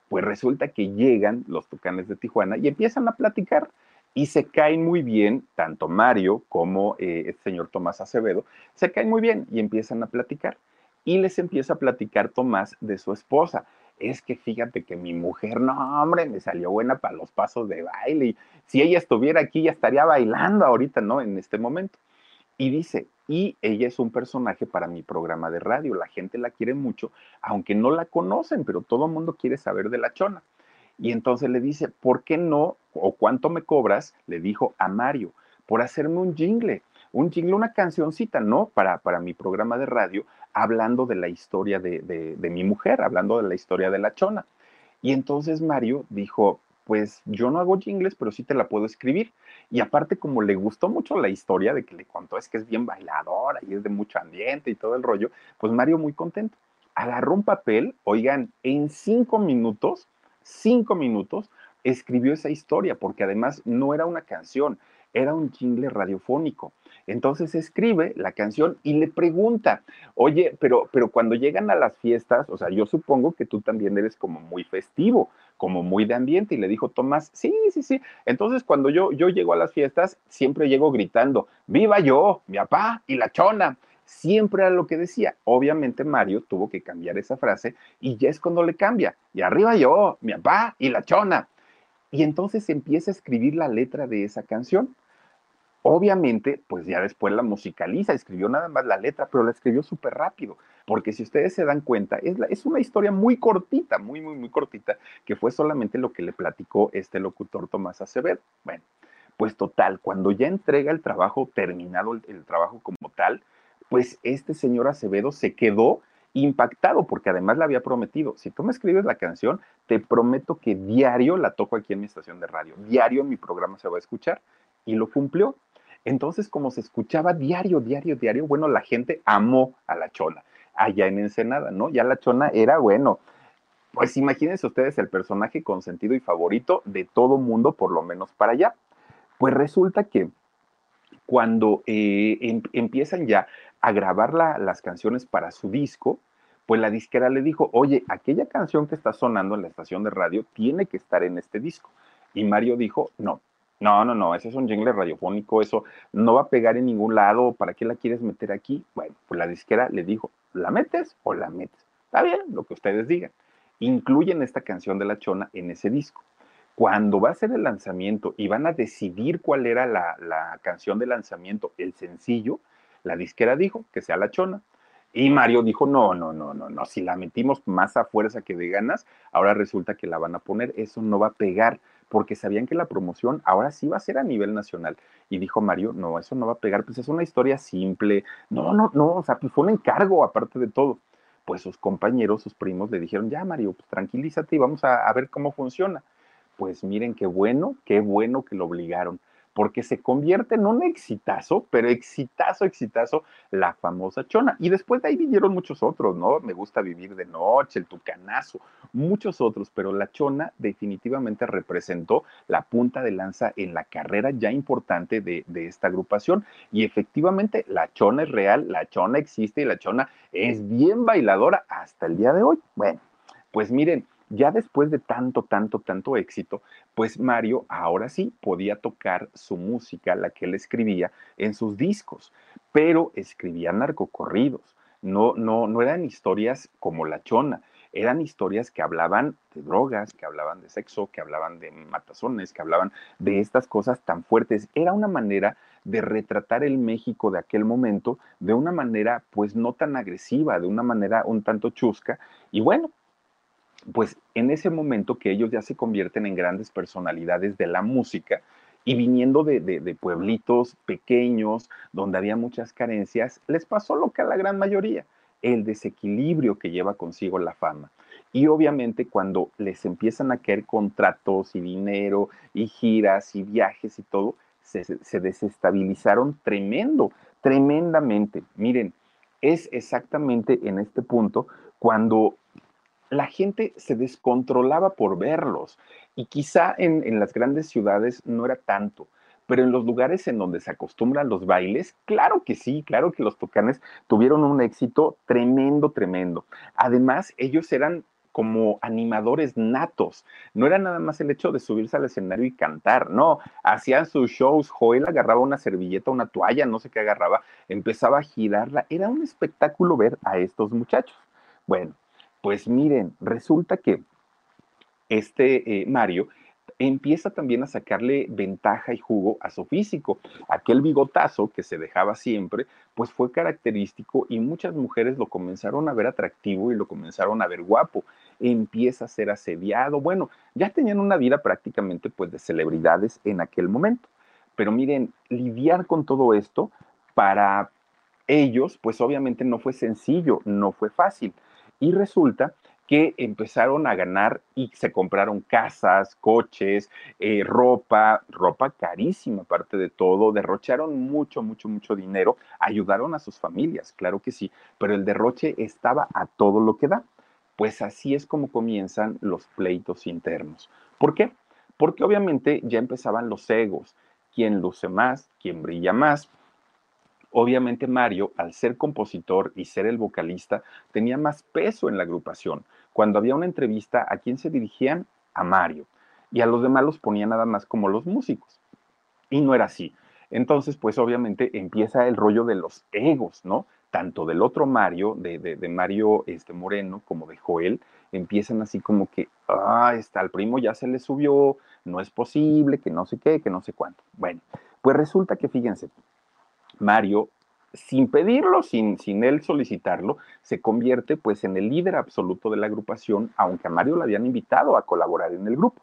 Pues resulta que llegan los tucanes de Tijuana y empiezan a platicar y se caen muy bien, tanto Mario como eh, el señor Tomás Acevedo, se caen muy bien y empiezan a platicar. Y les empieza a platicar Tomás de su esposa es que fíjate que mi mujer, no, hombre, me salió buena para los pasos de baile. Y si ella estuviera aquí, ya estaría bailando ahorita, ¿no? En este momento. Y dice, y ella es un personaje para mi programa de radio. La gente la quiere mucho, aunque no la conocen, pero todo el mundo quiere saber de la chona. Y entonces le dice, ¿por qué no? ¿O cuánto me cobras? Le dijo a Mario, por hacerme un jingle un jingle, una cancioncita, ¿no? Para, para mi programa de radio, hablando de la historia de, de, mi mujer, hablando de la historia de la chona. Y entonces Mario dijo, pues yo no hago jingles, pero sí te la puedo escribir. Y aparte, como le gustó mucho la historia de que le contó, es que es bien bailadora y es de mucho ambiente y todo el rollo, pues Mario muy contento. Agarró un papel, oigan, en cinco minutos, cinco minutos, escribió esa historia, porque además no era una canción, era un jingle radiofónico. Entonces escribe la canción y le pregunta, oye, pero, pero cuando llegan a las fiestas, o sea, yo supongo que tú también eres como muy festivo, como muy de ambiente. Y le dijo Tomás, sí, sí, sí. Entonces cuando yo, yo llego a las fiestas, siempre llego gritando, viva yo, mi papá y la chona. Siempre era lo que decía. Obviamente Mario tuvo que cambiar esa frase y ya es cuando le cambia. Y arriba yo, mi papá y la chona. Y entonces empieza a escribir la letra de esa canción. Obviamente, pues ya después la musicaliza, escribió nada más la letra, pero la escribió súper rápido, porque si ustedes se dan cuenta, es, es, una historia muy cortita, muy, muy, muy cortita, que fue solamente lo que le platicó este locutor Tomás Acevedo. Bueno, pues total, cuando ya entrega el trabajo terminado, el, el trabajo como tal, pues este señor Acevedo se quedó impactado porque además le había prometido, si tú me escribes la canción, te prometo que diario la toco aquí en mi estación de radio, diario en mi programa se va a escuchar y lo cumplió. Entonces, como se escuchaba diario, diario, diario, bueno, la gente amó a la chona allá en Ensenada, ¿no? Ya la chona era, bueno, pues imagínense ustedes el personaje consentido y favorito de todo mundo, por lo menos para allá. Pues resulta que cuando eh, em, empiezan ya a grabar las canciones para su disco, pues la disquera le dijo, oye, aquella canción que está sonando en la estación de radio tiene que estar en este disco. Y Mario dijo, no, no, no, no, ese es un jingle radiofónico, eso no va a pegar en ningún lado, ¿para qué la quieres meter aquí? Bueno, pues la disquera le dijo, ¿la metes o la metes? Está bien, lo que ustedes digan. Incluyen esta canción de La Chona en ese disco. Cuando va a ser el lanzamiento y van a decidir cuál era la, la canción de lanzamiento, el sencillo, la disquera dijo que sea La Chona. Y Mario dijo, no, no, no, no, no, si la metimos más a fuerza que de ganas, ahora resulta que la van a poner, eso no va a pegar porque sabían que la promoción ahora sí va a ser a nivel nacional. Y dijo Mario, no, eso no va a pegar, pues es una historia simple. No, no, no, o sea, pues fue un encargo aparte de todo. Pues sus compañeros, sus primos le dijeron, ya Mario, pues tranquilízate y vamos a, a ver cómo funciona. Pues miren qué bueno, qué bueno que lo obligaron porque se convierte en un exitazo, pero exitazo, exitazo, la famosa chona. Y después de ahí vinieron muchos otros, ¿no? Me gusta vivir de noche, el tucanazo, muchos otros, pero la chona definitivamente representó la punta de lanza en la carrera ya importante de, de esta agrupación. Y efectivamente, la chona es real, la chona existe y la chona es bien bailadora hasta el día de hoy. Bueno, pues miren, ya después de tanto, tanto, tanto éxito, pues Mario ahora sí podía tocar su música, la que él escribía, en sus discos, pero escribía narcocorridos. No, no, no eran historias como La Chona, eran historias que hablaban de drogas, que hablaban de sexo, que hablaban de matazones, que hablaban de estas cosas tan fuertes. Era una manera de retratar el México de aquel momento de una manera pues no tan agresiva, de una manera un tanto chusca. Y bueno, pues en ese momento que ellos ya se convierten en grandes personalidades de la música y viniendo de, pueblitos pequeños donde había muchas carencias, les pasó lo que a la gran mayoría, el desequilibrio que lleva consigo la fama. Y obviamente cuando les empiezan a caer contratos y dinero y giras y viajes y todo, se, se desestabilizaron tremendo, tremendamente. Miren, es exactamente en este punto cuando la gente se descontrolaba por verlos y quizá en, las grandes ciudades no era tanto, pero en los lugares en donde se acostumbran los bailes, claro que sí, claro que los tocanes tuvieron un éxito tremendo, tremendo. Además, ellos eran como animadores natos. No era nada más el hecho de subirse al escenario y cantar, no, hacían sus shows, Joel agarraba una servilleta, una toalla, no sé qué agarraba, empezaba a girarla, era un espectáculo ver a estos muchachos. Bueno, pues miren, resulta que este eh, Mario empieza también a sacarle ventaja y jugo a su físico. Aquel bigotazo que se dejaba siempre, pues fue característico y muchas mujeres lo comenzaron a ver atractivo y lo comenzaron a ver guapo. Empieza a ser asediado. Bueno, ya tenían una vida prácticamente pues de celebridades en aquel momento. Pero miren, lidiar con todo esto para ellos, pues obviamente no fue sencillo, no fue fácil. Y resulta que empezaron a ganar y se compraron casas, coches, eh, ropa, ropa carísima aparte de todo, derrocharon mucho, mucho, mucho dinero, ayudaron a sus familias, claro que sí, pero el derroche estaba a todo lo que da. Pues así es como comienzan los pleitos internos. ¿Por qué? Porque obviamente ya empezaban los egos, quién luce más, quién brilla más, Obviamente Mario, al ser compositor y ser el vocalista, tenía más peso en la agrupación. Cuando había una entrevista, ¿a quién se dirigían? A Mario. Y a los demás los ponían nada más como los músicos. Y no era así. Entonces, pues obviamente empieza el rollo de los egos, ¿no? Tanto del otro Mario, de, de, Mario este, Moreno, como de Joel, empiezan así como que, ah, está, al primo ya se le subió, no es posible, que no sé qué, que no sé cuánto. Bueno, pues resulta que, fíjense, Mario, sin pedirlo, sin, sin él solicitarlo, se convierte pues en el líder absoluto de la agrupación, aunque a Mario le habían invitado a colaborar en el grupo.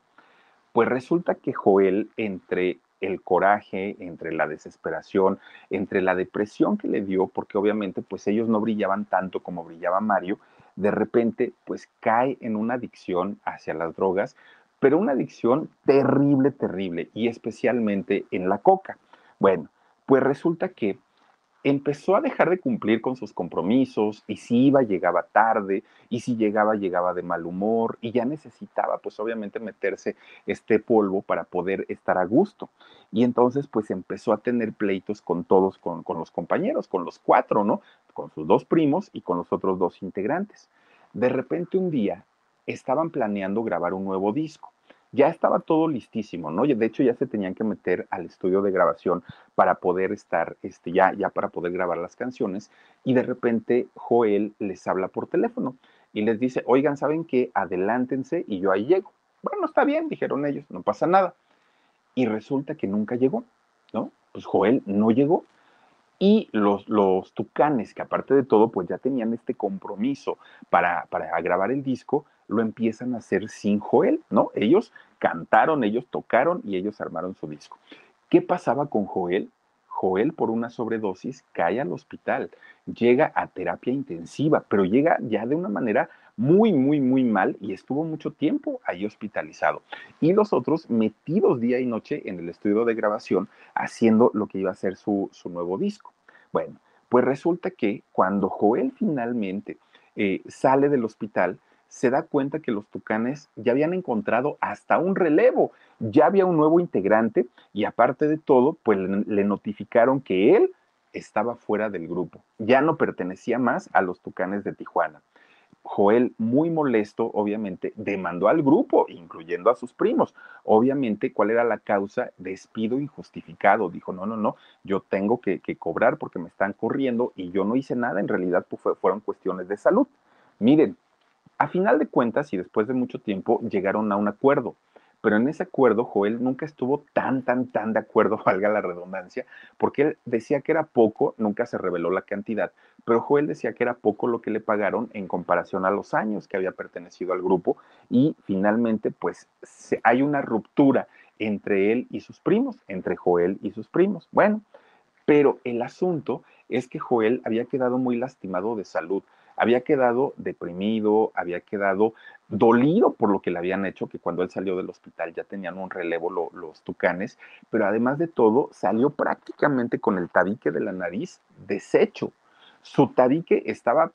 Pues resulta que Joel, entre el coraje, entre la desesperación, entre la depresión que le dio, porque obviamente pues ellos no brillaban tanto como brillaba Mario, de repente pues cae en una adicción hacia las drogas, pero una adicción terrible, terrible, y especialmente en la coca. Bueno, pues resulta que empezó a dejar de cumplir con sus compromisos y si iba llegaba tarde y si llegaba llegaba de mal humor y ya necesitaba pues obviamente meterse este polvo para poder estar a gusto. Y entonces pues empezó a tener pleitos con todos, con, con los compañeros, con los cuatro, ¿no? Con sus dos primos y con los otros dos integrantes. De repente un día estaban planeando grabar un nuevo disco ya estaba todo listísimo, ¿no? De hecho, ya se tenían que meter al estudio de grabación para poder estar, este, ya, ya para poder grabar las canciones. Y de repente Joel les habla por teléfono y les dice, oigan, ¿saben qué? Adelántense y yo ahí llego. Bueno, está bien, dijeron ellos, no pasa nada. Y resulta que nunca llegó, ¿no? Pues Joel no llegó. Y los, los tucanes, que aparte de todo, pues ya tenían este compromiso para, para grabar el disco, lo empiezan a hacer sin Joel, ¿no? Ellos cantaron, ellos tocaron y ellos armaron su disco. ¿Qué pasaba con Joel? Joel por una sobredosis cae al hospital, llega a terapia intensiva, pero llega ya de una manera muy, muy, muy mal y estuvo mucho tiempo ahí hospitalizado. Y los otros metidos día y noche en el estudio de grabación haciendo lo que iba a ser su, su nuevo disco. Bueno, pues resulta que cuando Joel finalmente eh, sale del hospital, se da cuenta que los tucanes ya habían encontrado hasta un relevo, ya había un nuevo integrante y aparte de todo, pues le notificaron que él estaba fuera del grupo, ya no pertenecía más a los tucanes de Tijuana. Joel, muy molesto, obviamente, demandó al grupo, incluyendo a sus primos. Obviamente, ¿cuál era la causa? Despido injustificado. Dijo, no, no, no, yo tengo que, cobrar porque me están corriendo y yo no hice nada. En realidad, pues, fueron cuestiones de salud. Miren, a final de cuentas y después de mucho tiempo llegaron a un acuerdo, pero en ese acuerdo Joel nunca estuvo tan, tan, tan de acuerdo, [laughs] valga la redundancia, porque él decía que era poco, nunca se reveló la cantidad, pero Joel decía que era poco lo que le pagaron en comparación a los años que había pertenecido al grupo y finalmente pues hay una ruptura entre él y sus primos, entre Joel y sus primos. Bueno, pero el asunto es que Joel había quedado muy lastimado de salud había quedado deprimido, había quedado dolido por lo que le habían hecho, que cuando él salió del hospital ya tenían un relevo los tucanes, pero además de todo salió prácticamente con el tabique de la nariz deshecho. Su tabique estaba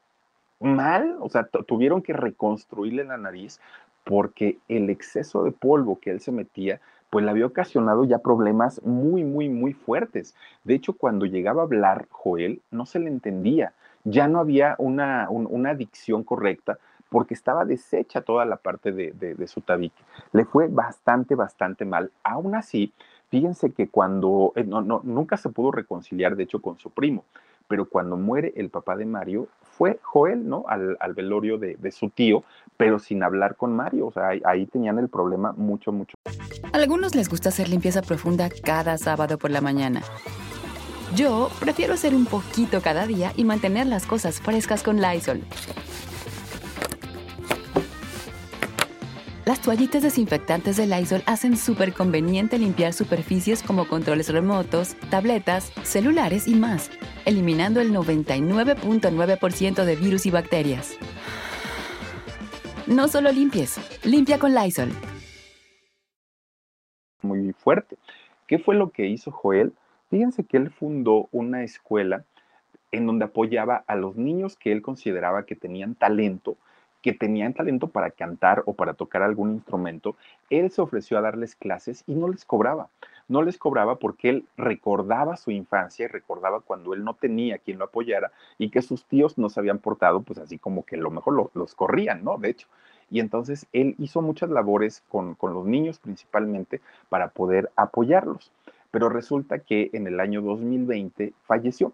mal, o sea, tuvieron que reconstruirle la nariz porque el exceso de polvo que él se metía pues le había ocasionado ya problemas muy, muy, muy fuertes. De hecho, cuando llegaba a hablar Joel, no se le entendía ya no había una, una adicción correcta porque estaba deshecha toda la parte de, su tabique. Le fue bastante, bastante mal. Aún así, fíjense que cuando, eh, no, no, nunca se pudo reconciliar, de hecho, con su primo, pero cuando muere el papá de Mario, fue Joel, ¿no? Al, velorio de, de, su tío, pero sin hablar con Mario. O sea, ahí tenían el problema mucho, mucho. A algunos les gusta hacer limpieza profunda cada sábado por la mañana. Yo prefiero hacer un poquito cada día y mantener las cosas frescas con Lysol. Las toallitas desinfectantes de Lysol hacen súper conveniente limpiar superficies como controles remotos, tabletas, celulares y más, eliminando el 99.9% de virus y bacterias. No solo limpies, limpia con Lysol. Muy fuerte. ¿Qué fue lo que hizo Joel? Fíjense que él fundó una escuela en donde apoyaba a los niños que él consideraba que tenían talento, que tenían talento para cantar o para tocar algún instrumento, él se ofreció a darles clases y no les cobraba. no les cobraba porque él recordaba su infancia y recordaba cuando él no tenía quien lo apoyara y que sus tíos no se habían portado, pues así como que lo mejor los corrían, ¿no? De hecho. Y entonces él hizo muchas labores con, con los niños principalmente para poder apoyarlos. Pero resulta que en el año 2020 falleció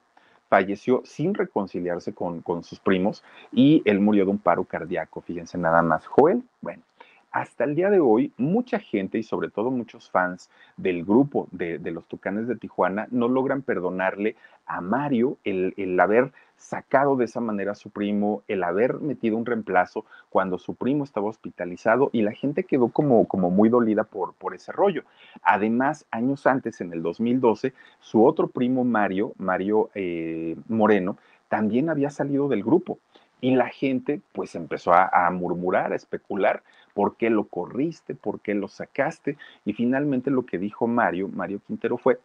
falleció sin reconciliarse con, con, sus primos y él murió de un paro cardíaco. Fíjense nada más. Joel, bueno, hasta el día de hoy, mucha gente y sobre todo muchos fans del grupo de, los Tucanes de Tijuana no logran perdonarle a Mario el, el, haber sacado de esa manera a su primo, el haber metido un reemplazo cuando su primo estaba hospitalizado y la gente quedó como, como muy dolida por, por ese rollo. Además, años antes, en el 2012, su otro primo Mario, Mario eh, Moreno, también había salido del grupo. Y la gente pues empezó a, murmurar, a especular, ¿por qué lo corriste? ¿Por qué lo sacaste? Y finalmente lo que dijo Mario, Mario Quintero fue,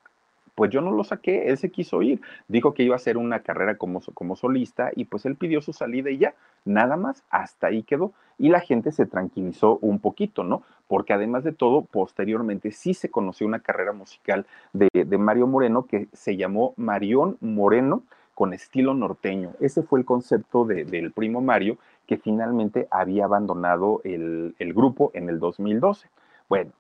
pues yo no lo saqué, él se quiso ir, dijo que iba a hacer una carrera como, como solista y pues él pidió su salida y ya, nada más, hasta ahí quedó. Y la gente se tranquilizó un poquito, ¿no? Porque además de todo, posteriormente sí se conoció una carrera musical de, de Mario Moreno que se llamó Marión Moreno con estilo norteño. Ese fue el concepto del primo Mario que finalmente había abandonado el, grupo en el 2012. Bueno,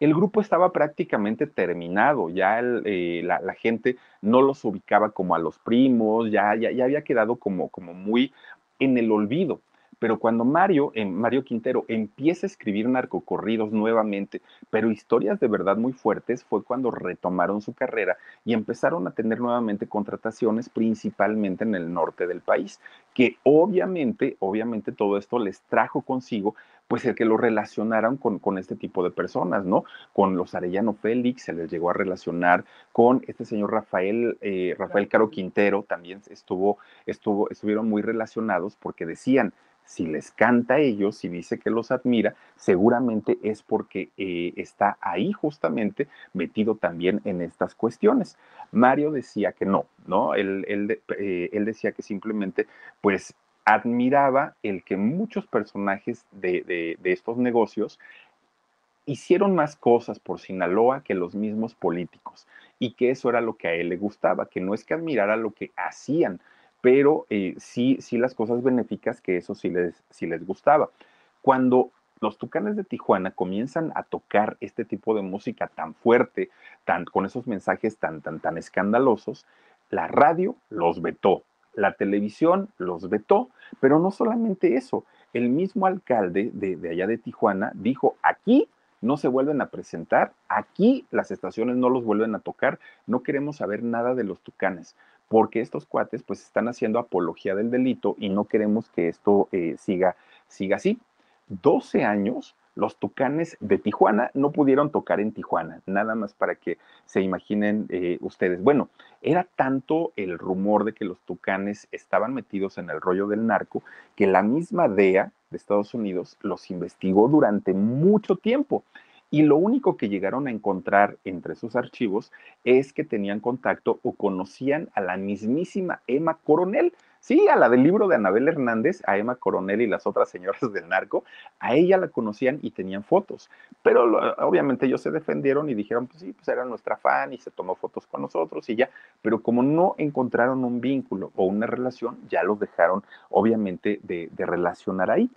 el grupo estaba prácticamente terminado, ya eh, la, gente no los ubicaba como a los primos, ya, ya, ya había quedado como, como muy en el olvido. Pero cuando Mario, Mario Quintero, empieza a escribir narcocorridos nuevamente, pero historias de verdad muy fuertes, fue cuando retomaron su carrera y empezaron a tener nuevamente contrataciones, principalmente en el norte del país, que obviamente, obviamente todo esto les trajo consigo pues el que lo relacionaran con, con, este tipo de personas, ¿no? Con los Arellano Félix se les llegó a relacionar con este señor Rafael, eh, Rafael Caro Quintero, también estuvo, estuvo, estuvieron muy relacionados porque decían, si les canta a ellos, si dice que los admira, seguramente es porque eh, está ahí justamente metido también en estas cuestiones. Mario decía que no, ¿no? Él, él, eh, él decía que simplemente, pues, admiraba el que muchos personajes de, de, estos negocios hicieron más cosas por Sinaloa que los mismos políticos y que eso era lo que a él le gustaba, que no es que admirara lo que hacían, pero eh, sí, sí las cosas benéficas que eso sí les, sí les gustaba. Cuando los Tucanes de Tijuana comienzan a tocar este tipo de música tan fuerte, tan, con esos mensajes tan, tan, tan escandalosos, la radio los vetó, la televisión los vetó, pero no solamente eso, el mismo alcalde de, allá de Tijuana dijo, aquí no se vuelven a presentar, aquí las estaciones no los vuelven a tocar, no queremos saber nada de los tucanes, porque estos cuates pues están haciendo apología del delito y no queremos que esto eh, siga, siga así. 12 años los tucanes de Tijuana no pudieron tocar en Tijuana, nada más para que se imaginen eh, ustedes. Bueno, era tanto el rumor de que los tucanes estaban metidos en el rollo del narco que la misma DEA de Estados Unidos los investigó durante mucho tiempo y lo único que llegaron a encontrar entre sus archivos es que tenían contacto o conocían a la mismísima Emma Coronel. Sí, a la del libro de Anabel Hernández, a Emma Coronel y las otras señoras del narco, a ella la conocían y tenían fotos. Pero obviamente ellos se defendieron y dijeron, pues sí, pues era nuestra fan y se tomó fotos con nosotros y ya. Pero como no encontraron un vínculo o una relación, ya los dejaron obviamente de, de relacionar ahí.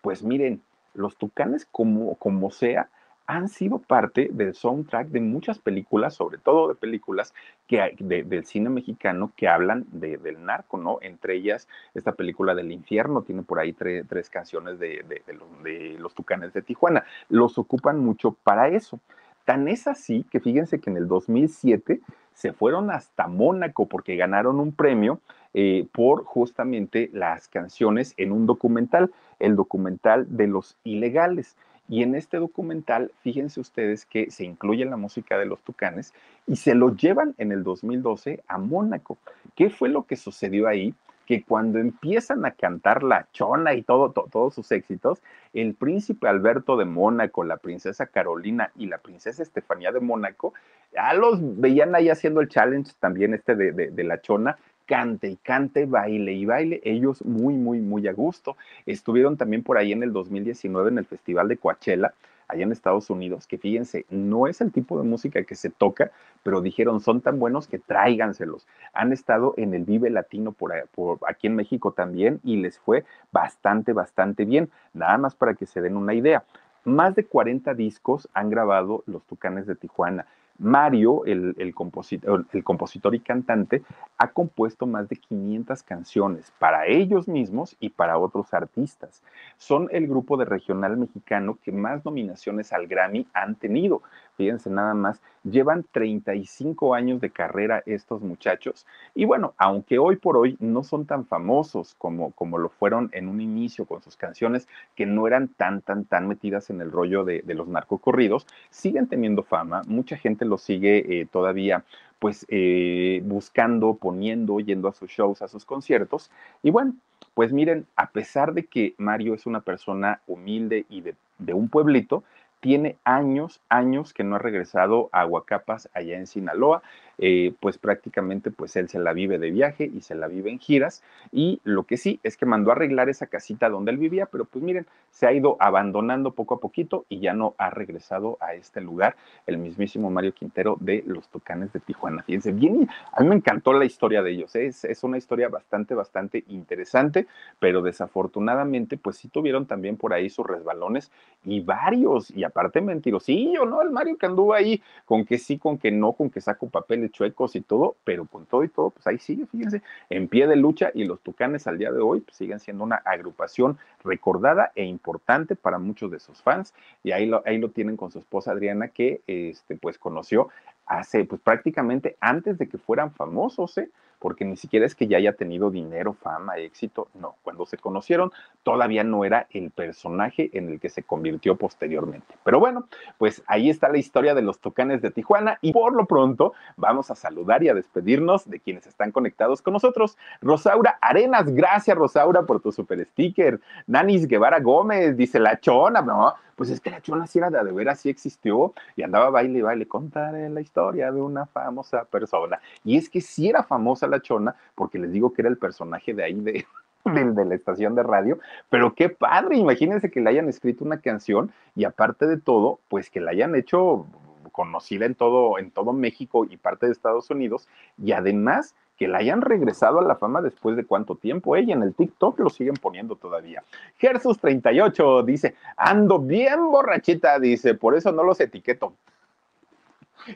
Pues miren, los tucanes como, como sea, han sido parte del soundtrack de muchas películas, sobre todo de películas que, del cine mexicano que hablan del narco, ¿no? Entre ellas, esta película del infierno tiene por ahí tres canciones de, los, de los tucanes de Tijuana. Los ocupan mucho para eso. Tan es así que fíjense que en el 2007 se fueron hasta Mónaco porque ganaron un premio eh, por justamente las canciones en un documental, el documental de los ilegales. Y en este documental, fíjense ustedes que se incluye la música de los Tucanes y se lo llevan en el 2012 a Mónaco. ¿Qué fue lo que sucedió ahí? Que cuando empiezan a cantar La Chona y todo, todos sus éxitos, el príncipe Alberto de Mónaco, la princesa Carolina y la princesa Estefanía de Mónaco, ya los veían ahí haciendo el challenge también este de La Chona cante y cante, baile y baile, ellos muy, muy, muy a gusto. Estuvieron también por ahí en el 2019 en el Festival de Coachella, allá en Estados Unidos, que fíjense, no es el tipo de música que se toca, pero dijeron, son tan buenos que tráiganselos. Han estado en el Vive Latino por, por aquí en México también y les fue bastante, bastante bien. Nada más para que se den una idea. Más de 40 discos han grabado los Tucanes de Tijuana. Mario, el, compositor, compositor, y cantante, ha compuesto más de 500 canciones para ellos mismos y para otros artistas. Son el grupo de regional mexicano que más nominaciones al Grammy han tenido. Fíjense nada más, llevan 35 años de carrera estos muchachos. Y bueno, aunque hoy por hoy no son tan famosos como, como lo fueron en un inicio con sus canciones, que no eran tan, tan, tan metidas en el rollo de, los narcocorridos, siguen teniendo fama. Mucha gente lo sigue eh, todavía pues eh, buscando, poniendo, yendo a sus shows, a sus conciertos. Y bueno, pues miren, a pesar de que Mario es una persona humilde y de, de un pueblito, tiene años, años que no ha regresado a Aguacapas allá en Sinaloa. Eh, pues prácticamente pues él se la vive de viaje y se la vive en giras y lo que sí es que mandó a arreglar esa casita donde él vivía, pero pues miren, se ha ido abandonando poco a poquito y ya no ha regresado a este lugar el mismísimo Mario Quintero de los Tucanes de Tijuana. Fíjense, bien, a mí me encantó la historia de ellos, ¿eh? es, es una historia bastante, bastante interesante, pero desafortunadamente pues sí tuvieron también por ahí sus resbalones y varios, y aparte mentirosillo, ¿no? El Mario que anduvo ahí con que sí, con que no, con que saco papeles chuecos y todo, pero con todo y todo, pues ahí sigue, fíjense, en pie de lucha y los Tucanes al día de hoy pues, siguen siendo una agrupación recordada e importante para muchos de sus fans y ahí lo, ahí lo tienen con su esposa Adriana que este, pues conoció hace pues prácticamente antes de que fueran famosos, ¿eh? Porque ni siquiera es que ya haya tenido dinero, fama, éxito, no, cuando se conocieron todavía no era el personaje en el que se convirtió posteriormente. Pero bueno, pues ahí está la historia de los Tucanes de Tijuana y por lo pronto vamos a saludar y a despedirnos de quienes están conectados con nosotros. Rosaura Arenas, gracias Rosaura por tu super sticker. Nanis Guevara Gómez, dice la chona, no, pues es que la chona sí era de, veras, sí existió y andaba baile y baile, contaré la historia de una famosa persona. Y es que sí era famosa la chona, porque les digo que era el personaje de ahí de, [laughs] de, la estación de radio, pero qué padre, imagínense que le hayan escrito una canción y aparte de todo, pues que la hayan hecho conocida en todo, en todo México y parte de Estados Unidos, y además que la hayan regresado a la fama después de cuánto tiempo. Ella en el TikTok lo siguen poniendo todavía. Gersus38 dice, ando bien borrachita, dice, por eso no los etiqueto.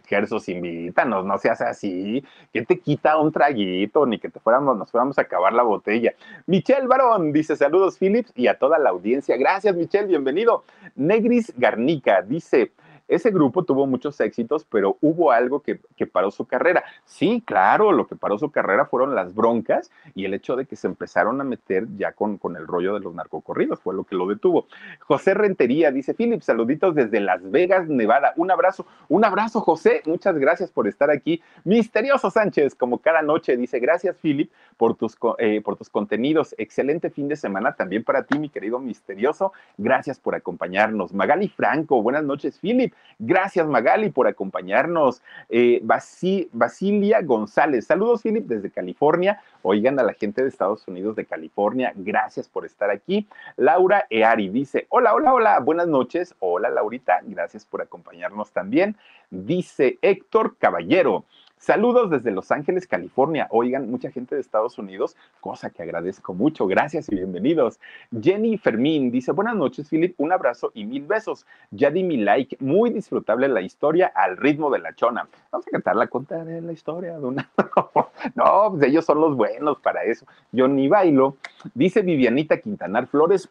Gersos, invítanos, no seas así, que te quita un traguito, ni que te fuéramos, nos fuéramos a acabar la botella. Michelle Barón dice, saludos Philips y a toda la audiencia. Gracias, Michelle, bienvenido. Negris Garnica dice, ese grupo tuvo muchos éxitos, pero hubo algo que, paró su carrera. Sí, claro, lo que paró su carrera fueron las broncas y el hecho de que se empezaron a meter ya con, con el rollo de los narcocorridos, fue lo que lo detuvo. José Rentería dice, Philip, saluditos desde Las Vegas, Nevada. Un abrazo, un abrazo, José. Muchas gracias por estar aquí. Misterioso Sánchez, como cada noche, dice, gracias, Philip, por tus, eh, por tus contenidos. Excelente fin de semana también para ti, mi querido Misterioso. Gracias por acompañarnos. Magali Franco, buenas noches, Philip. Gracias, Magali, por acompañarnos. Eh, Basilia González, saludos, Philip, desde California. Oigan a la gente de Estados Unidos de California, gracias por estar aquí. Laura Eari dice, hola, hola, hola, buenas noches. Hola, Laurita, gracias por acompañarnos también. Dice Héctor Caballero. Saludos desde Los Ángeles, California. Oigan, mucha gente de Estados Unidos, cosa que agradezco mucho. Gracias y bienvenidos. Jenny Fermín dice, buenas noches, Philip. Un abrazo y mil besos. Ya di mi like. Muy disfrutable la historia al ritmo de la chona. Vamos a cantarla, contar la historia de una... [laughs] no, pues ellos son los buenos para eso. Yo ni bailo. Dice Vivianita Quintanar Flores.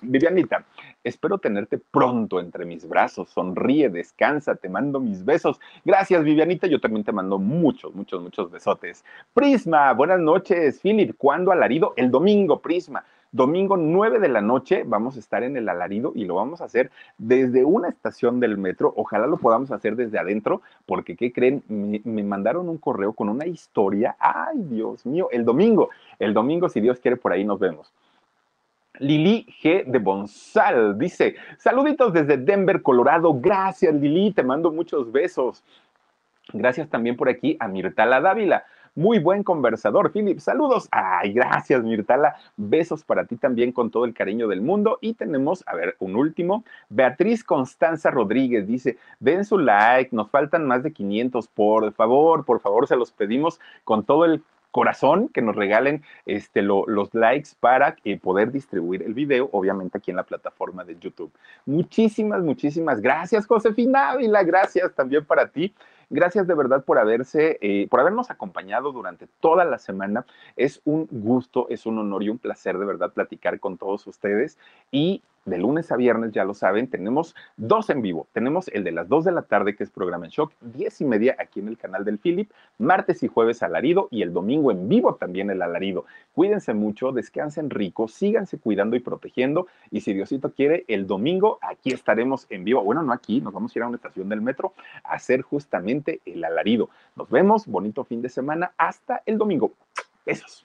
Vivianita, espero tenerte pronto entre mis brazos. Sonríe, descansa, te mando mis besos. Gracias, Vivianita. Yo también te mando muchos, muchos, muchos besotes. Prisma, buenas noches, Philip. ¿Cuándo alarido? El domingo, Prisma. Domingo 9 de la noche vamos a estar en el alarido y lo vamos a hacer desde una estación del metro. Ojalá lo podamos hacer desde adentro, porque ¿qué creen? Me, me, mandaron un correo con una historia. Ay, Dios mío, el domingo. El domingo, si Dios quiere, por ahí nos vemos. Lili G. de Bonsal dice, saluditos desde Denver, Colorado. Gracias, Lili, te mando muchos besos. Gracias también por aquí a Mirtala Dávila. Muy buen conversador, Philip. Saludos. Ay, gracias, Mirtala. Besos para ti también con todo el cariño del mundo. Y tenemos, a ver, un último. Beatriz Constanza Rodríguez dice, den su like, nos faltan más de 500, por favor, por favor, se los pedimos con todo el corazón que nos regalen este, los likes para eh, poder distribuir el video, obviamente aquí en la plataforma de YouTube. Muchísimas, muchísimas gracias, Josefina Ávila, gracias también para ti. Gracias de verdad por haberse, eh, por habernos acompañado durante toda la semana. Es un gusto, es un honor y un placer de verdad platicar con todos ustedes. Y de lunes a viernes, ya lo saben, tenemos dos en vivo. Tenemos el de las dos de la tarde, que es programa en shock, diez y media aquí en el canal del Philip, martes y jueves alarido y el domingo en vivo también el alarido. Cuídense mucho, descansen rico, síganse cuidando y protegiendo. Y si Diosito quiere, el domingo aquí estaremos en vivo. Bueno, no aquí, nos vamos a ir a una estación del metro a hacer justamente el alarido. Nos vemos, bonito fin de semana, hasta el domingo. Besos.